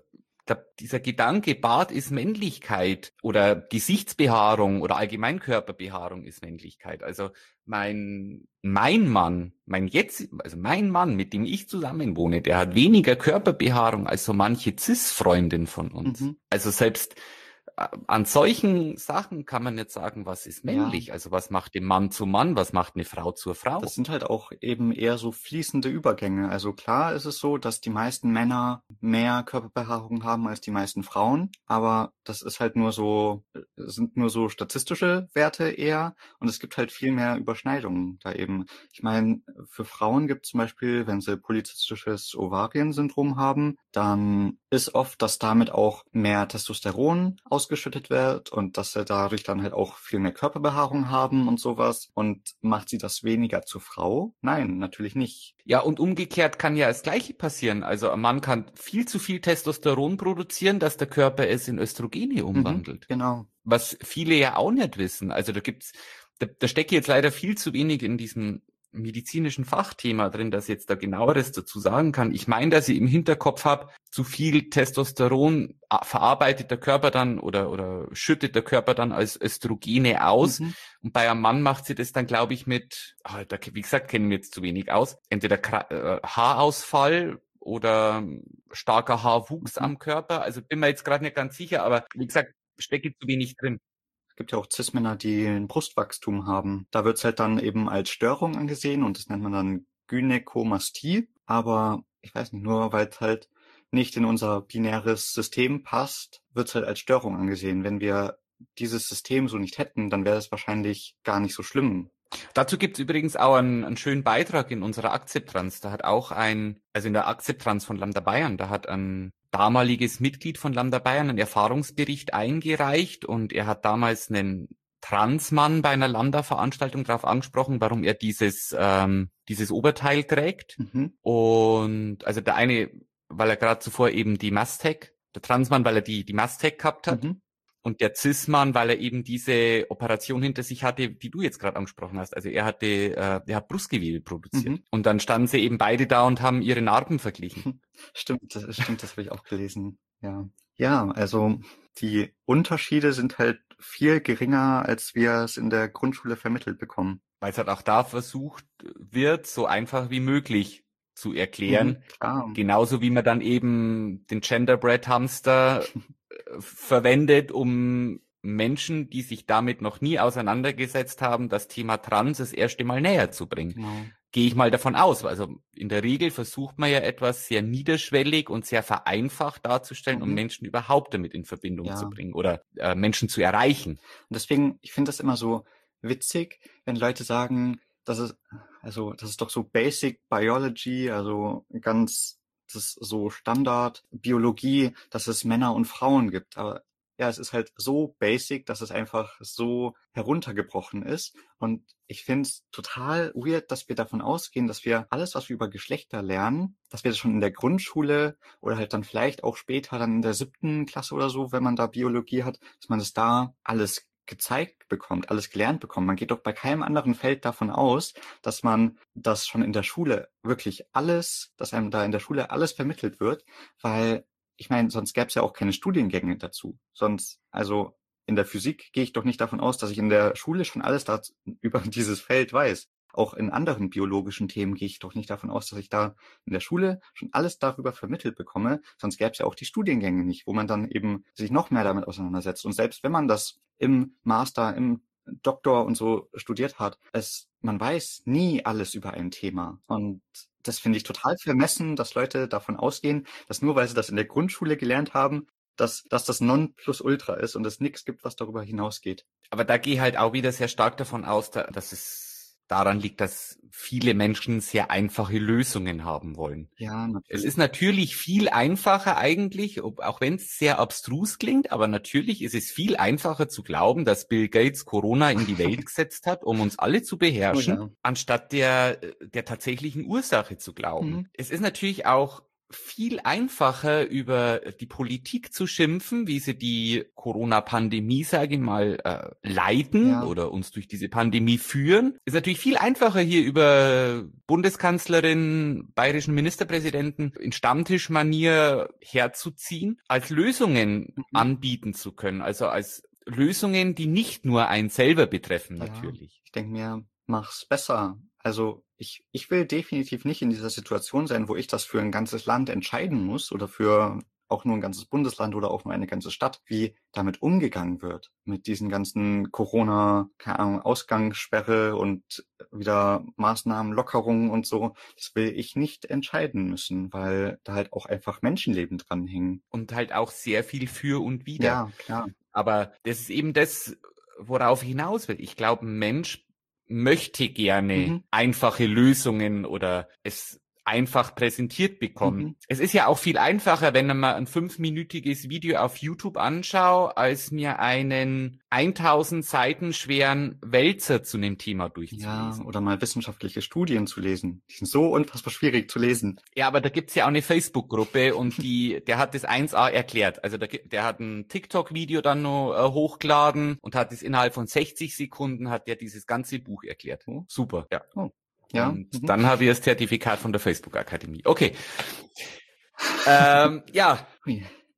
der, dieser Gedanke, Bart ist Männlichkeit oder Gesichtsbehaarung oder Allgemeinkörperbehaarung ist Männlichkeit. Also mein, mein Mann, mein jetzt, also mein Mann, mit dem ich zusammenwohne, der hat weniger Körperbehaarung als so manche Cis-Freundin von uns. Mhm. Also selbst an solchen Sachen kann man jetzt sagen, was ist männlich? Ja. Also was macht den Mann zu Mann? Was macht eine Frau zur Frau? Das sind halt auch eben eher so fließende Übergänge. Also klar ist es so, dass die meisten Männer mehr Körperbehaarung haben als die meisten Frauen. Aber das ist halt nur so, sind nur so statistische Werte eher. Und es gibt halt viel mehr Überschneidungen da eben. Ich meine, für Frauen gibt es zum Beispiel, wenn sie polyzystisches Ovariensyndrom haben, dann ist oft, dass damit auch mehr Testosteron aus ausgeschüttet wird und dass sie dadurch dann halt auch viel mehr Körperbehaarung haben und sowas. Und macht sie das weniger zur Frau? Nein, natürlich nicht. Ja, und umgekehrt kann ja das Gleiche passieren. Also ein Mann kann viel zu viel Testosteron produzieren, dass der Körper es in Östrogene mhm, umwandelt. Mhm, genau. Was viele ja auch nicht wissen. Also da gibt's, da, da stecke jetzt leider viel zu wenig in diesem medizinischen Fachthema drin, dass ich jetzt da genaueres dazu sagen kann. Ich meine, dass ich im Hinterkopf habe, zu viel Testosteron verarbeitet der Körper dann oder, oder schüttet der Körper dann als Östrogene aus. Mhm. Und bei einem Mann macht sie das dann, glaube ich, mit, ah, da, wie gesagt, kennen wir jetzt zu wenig aus, entweder äh, Haarausfall oder starker Haarwuchs mhm. am Körper. Also bin mir jetzt gerade nicht ganz sicher, aber wie gesagt, stecke zu wenig drin gibt ja auch Cis-Männer, die ein Brustwachstum haben. Da wird's halt dann eben als Störung angesehen und das nennt man dann Gynäkomastie. Aber ich weiß nicht, nur weil es halt nicht in unser binäres System passt, wird's halt als Störung angesehen. Wenn wir dieses System so nicht hätten, dann wäre es wahrscheinlich gar nicht so schlimm. Dazu gibt's übrigens auch einen, einen schönen Beitrag in unserer Akzeptanz. Da hat auch ein, also in der Akzeptanz von Lambda Bayern, da hat ein damaliges Mitglied von Lambda Bayern einen Erfahrungsbericht eingereicht und er hat damals einen Transmann bei einer Lambda-Veranstaltung darauf angesprochen, warum er dieses, ähm, dieses Oberteil trägt. Mhm. Und also der eine, weil er gerade zuvor eben die Mastec, der Transmann, weil er die, die Mastec gehabt hat. Mhm und der Cis-Mann, weil er eben diese Operation hinter sich hatte, die du jetzt gerade angesprochen hast. Also er hatte, äh, er hat Brustgewebe produziert. Mhm. Und dann standen sie eben beide da und haben ihre Narben verglichen. Stimmt, das stimmt, das habe ich auch gelesen. Ja. Ja, also die Unterschiede sind halt viel geringer, als wir es in der Grundschule vermittelt bekommen. Weil es halt auch da versucht wird, so einfach wie möglich zu erklären. Mhm, Genauso wie man dann eben den Genderbread Hamster verwendet, um Menschen, die sich damit noch nie auseinandergesetzt haben, das Thema Trans das erste Mal näher zu bringen. Genau. Gehe ich mal davon aus. Also in der Regel versucht man ja etwas sehr niederschwellig und sehr vereinfacht darzustellen, mhm. um Menschen überhaupt damit in Verbindung ja. zu bringen oder äh, Menschen zu erreichen. Und deswegen, ich finde das immer so witzig, wenn Leute sagen, das ist, also das ist doch so Basic Biology, also ganz das so Standard Biologie, dass es Männer und Frauen gibt. Aber ja, es ist halt so basic, dass es einfach so heruntergebrochen ist. Und ich finde es total weird, dass wir davon ausgehen, dass wir alles, was wir über Geschlechter lernen, dass wir das schon in der Grundschule oder halt dann vielleicht auch später dann in der siebten Klasse oder so, wenn man da Biologie hat, dass man das da alles gezeigt bekommt, alles gelernt bekommt. Man geht doch bei keinem anderen Feld davon aus, dass man das schon in der Schule wirklich alles, dass einem da in der Schule alles vermittelt wird, weil ich meine, sonst gäbe es ja auch keine Studiengänge dazu. Sonst, also in der Physik gehe ich doch nicht davon aus, dass ich in der Schule schon alles über dieses Feld weiß. Auch in anderen biologischen Themen gehe ich doch nicht davon aus, dass ich da in der Schule schon alles darüber vermittelt bekomme. Sonst gäbe es ja auch die Studiengänge nicht, wo man dann eben sich noch mehr damit auseinandersetzt. Und selbst wenn man das im Master, im Doktor und so studiert hat, es, man weiß nie alles über ein Thema. Und das finde ich total vermessen, dass Leute davon ausgehen, dass nur weil sie das in der Grundschule gelernt haben, dass, dass das Nonplusultra ist und es nichts gibt, was darüber hinausgeht. Aber da gehe halt auch wieder sehr stark davon aus, dass es daran liegt, dass viele Menschen sehr einfache Lösungen haben wollen. Ja, natürlich. Es ist natürlich viel einfacher eigentlich, auch wenn es sehr abstrus klingt, aber natürlich ist es viel einfacher zu glauben, dass Bill Gates Corona in die Welt gesetzt hat, um uns alle zu beherrschen, oh ja. anstatt der, der tatsächlichen Ursache zu glauben. Mhm. Es ist natürlich auch viel einfacher über die Politik zu schimpfen, wie sie die Corona-Pandemie, sage ich mal, äh, leiten ja. oder uns durch diese Pandemie führen. Ist natürlich viel einfacher hier über Bundeskanzlerin, bayerischen Ministerpräsidenten in Stammtischmanier herzuziehen, als Lösungen mhm. anbieten zu können. Also als Lösungen, die nicht nur einen selber betreffen, natürlich. Ja, ich denke mir, mach's besser. Also ich, ich will definitiv nicht in dieser Situation sein, wo ich das für ein ganzes Land entscheiden muss oder für auch nur ein ganzes Bundesland oder auch nur eine ganze Stadt, wie damit umgegangen wird. Mit diesen ganzen Corona, keine Ahnung, Ausgangssperre und wieder Maßnahmen, Lockerungen und so. Das will ich nicht entscheiden müssen, weil da halt auch einfach Menschenleben dranhängen. Und halt auch sehr viel für und wider. Ja, klar. Aber das ist eben das, worauf ich hinaus will. Ich glaube, ein Mensch möchte gerne mhm. einfache Lösungen oder es einfach präsentiert bekommen. Mhm. Es ist ja auch viel einfacher, wenn man ein fünfminütiges Video auf YouTube anschaue, als mir einen 1000 Seiten schweren Wälzer zu dem Thema durchzulesen. Ja, oder mal wissenschaftliche Studien zu lesen. Die sind so unfassbar schwierig zu lesen. Ja, aber da gibt's ja auch eine Facebook-Gruppe und die, der hat das 1a erklärt. Also der, der hat ein TikTok-Video dann noch äh, hochgeladen und hat es innerhalb von 60 Sekunden hat er dieses ganze Buch erklärt. Oh. Super, ja. Oh. Ja. Und mhm. dann habe ich das Zertifikat von der Facebook Akademie. Okay. ähm, ja.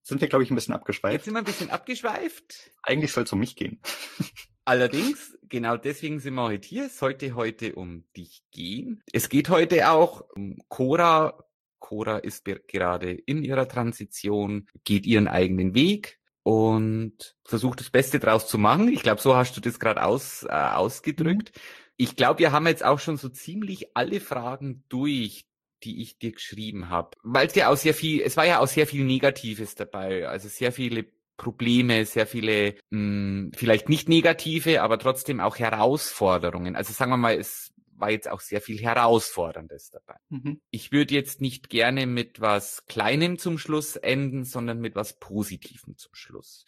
Sind wir, glaube ich, ein bisschen abgeschweift. Jetzt sind wir ein bisschen abgeschweift. Eigentlich soll es um mich gehen. Allerdings, genau deswegen sind wir heute hier. Es sollte heute um dich gehen. Es geht heute auch um Cora. Cora ist gerade in ihrer Transition, geht ihren eigenen Weg und versucht das Beste draus zu machen. Ich glaube, so hast du das gerade aus, äh, ausgedrückt. Mhm. Ich glaube, wir haben jetzt auch schon so ziemlich alle Fragen durch, die ich dir geschrieben habe. Weil es ja auch sehr viel, es war ja auch sehr viel Negatives dabei. Also sehr viele Probleme, sehr viele mh, hm, vielleicht nicht negative, aber trotzdem auch Herausforderungen. Also sagen wir mal, es war jetzt auch sehr viel Herausforderndes dabei. Mhm. Ich würde jetzt nicht gerne mit was Kleinem zum Schluss enden, sondern mit was Positivem zum Schluss.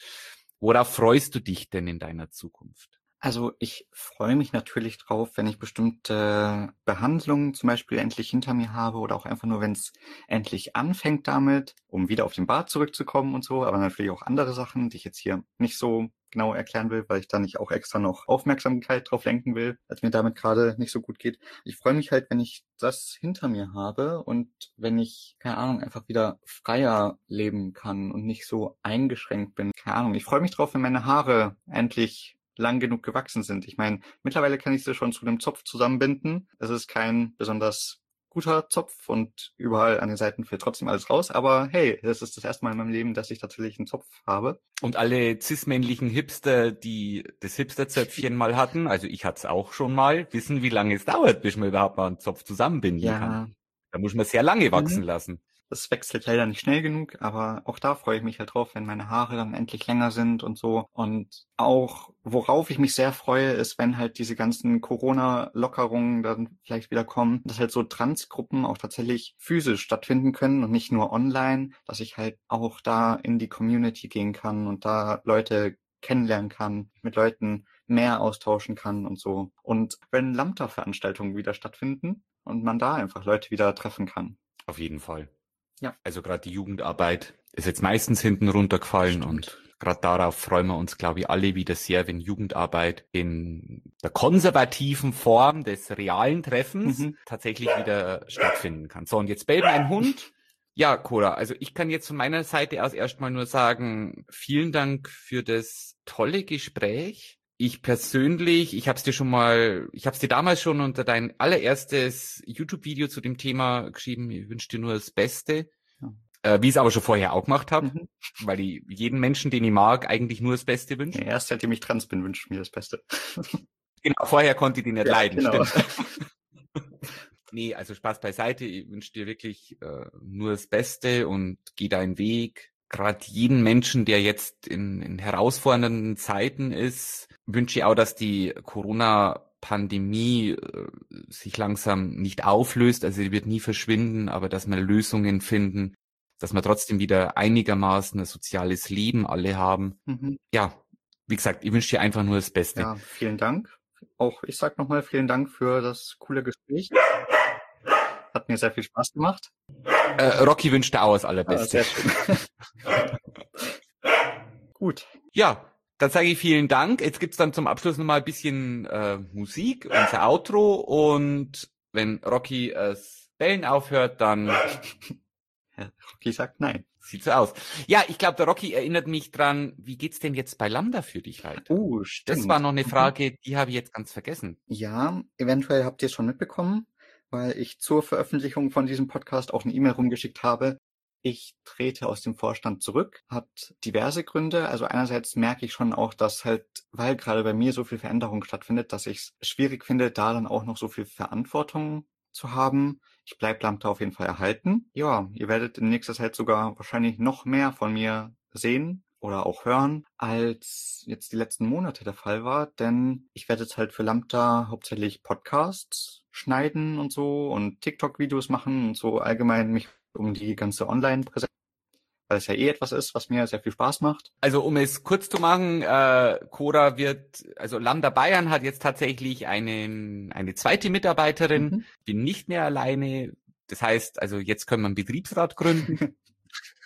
Worauf freust du dich denn in deiner Zukunft? Also ich freue mich natürlich drauf, wenn ich bestimmte Behandlungen zum Beispiel endlich hinter mir habe oder auch einfach nur, wenn es endlich anfängt damit, um wieder auf den Bart zurückzukommen und so, aber natürlich auch andere Sachen, die ich jetzt hier nicht so genau erklären will, weil ich da nicht auch extra noch Aufmerksamkeit drauf lenken will, als mir damit gerade nicht so gut geht. Ich freue mich halt, wenn ich das hinter mir habe und wenn ich, keine Ahnung, einfach wieder freier leben kann und nicht so eingeschränkt bin. Keine Ahnung. Ich freue mich drauf, wenn meine Haare endlich lang genug gewachsen sind. Ich meine, mittlerweile kann ich sie schon zu einem Zopf zusammenbinden. Es ist kein besonders guter Zopf und überall an den Seiten fällt trotzdem alles raus. Aber hey, das ist das erste Mal in meinem Leben, dass ich tatsächlich einen Zopf habe. Und alle cis-männlichen Hipster, die das Hipster-Zöpfchen mal hatten, also ich hatte es auch schon mal, wissen, wie lange es dauert, bis man überhaupt mal einen Zopf zusammenbinden ja. kann. Da muss man sehr lange wachsen mhm. lassen. Das wechselt leider nicht schnell genug, aber auch da freue ich mich halt drauf, wenn meine Haare dann endlich länger sind und so. Und auch worauf ich mich sehr freue, ist, wenn halt diese ganzen Corona-Lockerungen dann vielleicht wieder kommen, dass halt so Transgruppen auch tatsächlich physisch stattfinden können und nicht nur online, dass ich halt auch da in die Community gehen kann und da Leute kennenlernen kann, mit Leuten mehr austauschen kann und so. Und wenn Lambda-Veranstaltungen wieder stattfinden und man da einfach Leute wieder treffen kann. Auf jeden Fall. Ja. Also gerade die Jugendarbeit ist jetzt meistens hinten runtergefallen Stimmt. und gerade darauf freuen wir uns, glaube ich, alle wieder sehr, wenn Jugendarbeit in der konservativen Form des realen Treffens mhm. tatsächlich wieder stattfinden kann. So, und jetzt bellt mein Hund. Ja, Cora, also ich kann jetzt von meiner Seite aus erstmal nur sagen, vielen Dank für das tolle Gespräch. Ich persönlich, ich habe es dir schon mal, ich habe es dir damals schon unter dein allererstes YouTube-Video zu dem Thema geschrieben. Ich wünsche dir nur das Beste. Ja. Äh, wie ich es aber schon vorher auch gemacht habe, mhm. weil ich jeden Menschen, den ich mag, eigentlich nur das Beste wünsche. Ja, erst seitdem ich trans bin, wünsche ich mir das Beste. genau, vorher konnte ich die nicht ja, leiden, genau. nee, also Spaß beiseite. Ich wünsche dir wirklich äh, nur das Beste und geh deinen Weg. Gerade jeden Menschen, der jetzt in, in herausfordernden Zeiten ist, wünsche ich auch, dass die Corona-Pandemie äh, sich langsam nicht auflöst. Also sie wird nie verschwinden, aber dass wir Lösungen finden, dass wir trotzdem wieder einigermaßen ein soziales Leben alle haben. Mhm. Ja, wie gesagt, ich wünsche dir einfach nur das Beste. Ja, vielen Dank. Auch ich sag nochmal vielen Dank für das coole Gespräch. Hat mir sehr viel Spaß gemacht. Äh, Rocky wünscht dir auch das Allerbeste. Ah, sehr schön. Gut. Ja, dann sage ich vielen Dank. Jetzt gibt's dann zum Abschluss nochmal ein bisschen äh, Musik, unser Outro. Und wenn Rocky es Bellen aufhört, dann... Ja, Rocky sagt nein. Sieht so aus. Ja, ich glaube, der Rocky erinnert mich dran, wie geht's denn jetzt bei Lambda für dich weiter? Oh, stimmt. Das war noch eine mhm. Frage, die habe ich jetzt ganz vergessen. Ja, eventuell habt ihr es schon mitbekommen, weil ich zur Veröffentlichung von diesem Podcast auch eine E-Mail rumgeschickt habe, ich trete aus dem Vorstand zurück, hat diverse Gründe. Also einerseits merke ich schon auch, dass halt, weil gerade bei mir so viel Veränderung stattfindet, dass ich es schwierig finde, da dann auch noch so viel Verantwortung zu haben. Ich bleib Lambda auf jeden Fall erhalten. Ja, ihr werdet in nächster Zeit sogar wahrscheinlich noch mehr von mir sehen oder auch hören, als jetzt die letzten Monate der Fall war, denn ich werde jetzt halt für Lambda hauptsächlich Podcasts schneiden und so und TikTok-Videos machen und so allgemein mich um die ganze Online-Präsenz, weil es ja eh etwas ist, was mir sehr viel Spaß macht. Also um es kurz zu machen, äh, Cora wird, also Lambda Bayern hat jetzt tatsächlich einen, eine zweite Mitarbeiterin, mhm. bin nicht mehr alleine. Das heißt, also jetzt können wir einen Betriebsrat gründen.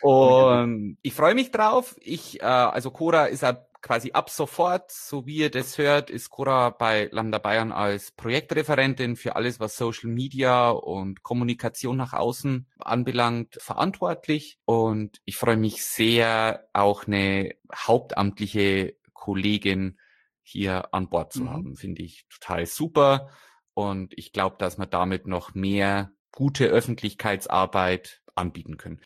Und ich freue mich drauf. Ich, äh, also Cora ist ab quasi ab sofort, so wie ihr das hört, ist Cora bei Lambda Bayern als Projektreferentin für alles, was Social Media und Kommunikation nach außen anbelangt, verantwortlich. Und ich freue mich sehr, auch eine hauptamtliche Kollegin hier an Bord zu mhm. haben. Finde ich total super. Und ich glaube, dass wir damit noch mehr gute Öffentlichkeitsarbeit anbieten können.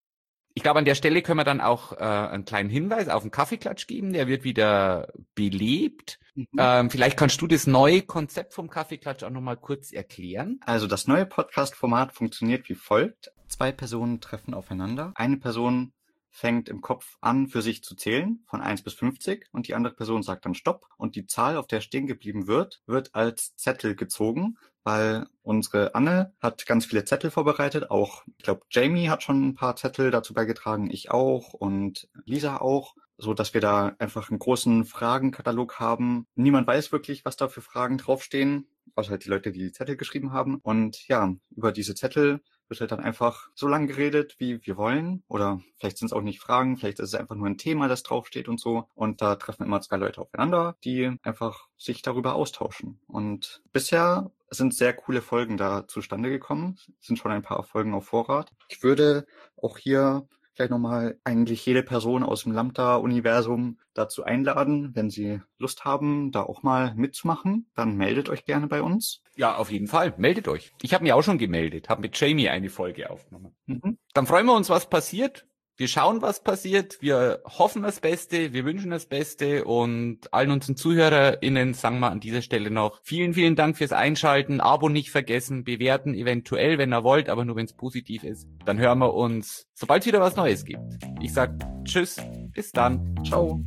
Ich glaube, an der Stelle können wir dann auch äh, einen kleinen Hinweis auf den Kaffeeklatsch geben. Der wird wieder belebt. Mhm. Ähm, vielleicht kannst du das neue Konzept vom Kaffeeklatsch auch nochmal kurz erklären. Also das neue Podcast-Format funktioniert wie folgt. Zwei Personen treffen aufeinander. Eine Person fängt im Kopf an, für sich zu zählen, von 1 bis 50, und die andere Person sagt dann Stopp, und die Zahl, auf der stehen geblieben wird, wird als Zettel gezogen, weil unsere Anne hat ganz viele Zettel vorbereitet, auch, ich glaube, Jamie hat schon ein paar Zettel dazu beigetragen, ich auch und Lisa auch. so dass wir da einfach einen großen Fragenkatalog haben. Niemand weiß wirklich, was da für Fragen draufstehen, außer halt die Leute, die die Zettel geschrieben haben. Und ja, über diese Zettel wird halt dann einfach so lang geredet, wie wir wollen. Oder vielleicht sind es auch nicht Fragen, vielleicht ist es einfach nur ein Thema, das draufsteht und so. Und da treffen immer zwei Leute aufeinander, die einfach sich darüber austauschen. Und bisher sind sehr coole Folgen da zustande gekommen. Es sind schon ein paar Folgen auf Vorrat. Ich würde auch hier vielleicht nochmal eigentlich jede Person aus dem Lambda-Universum dazu einladen, wenn sie Lust haben, da auch mal mitzumachen, dann meldet euch gerne bei uns. Ja, auf jeden Fall. Meldet euch. Ich habe mich auch schon gemeldet, habe mit Jamie eine Folge aufgenommen. Mhm. Dann freuen wir uns, was passiert. Wir schauen, was passiert. Wir hoffen das Beste. Wir wünschen das Beste. Und allen unseren ZuhörerInnen sagen wir an dieser Stelle noch vielen, vielen Dank fürs Einschalten. Abo nicht vergessen. Bewerten eventuell, wenn ihr wollt, aber nur wenn es positiv ist. Dann hören wir uns, sobald es wieder was Neues gibt. Ich sag Tschüss. Bis dann. Ciao.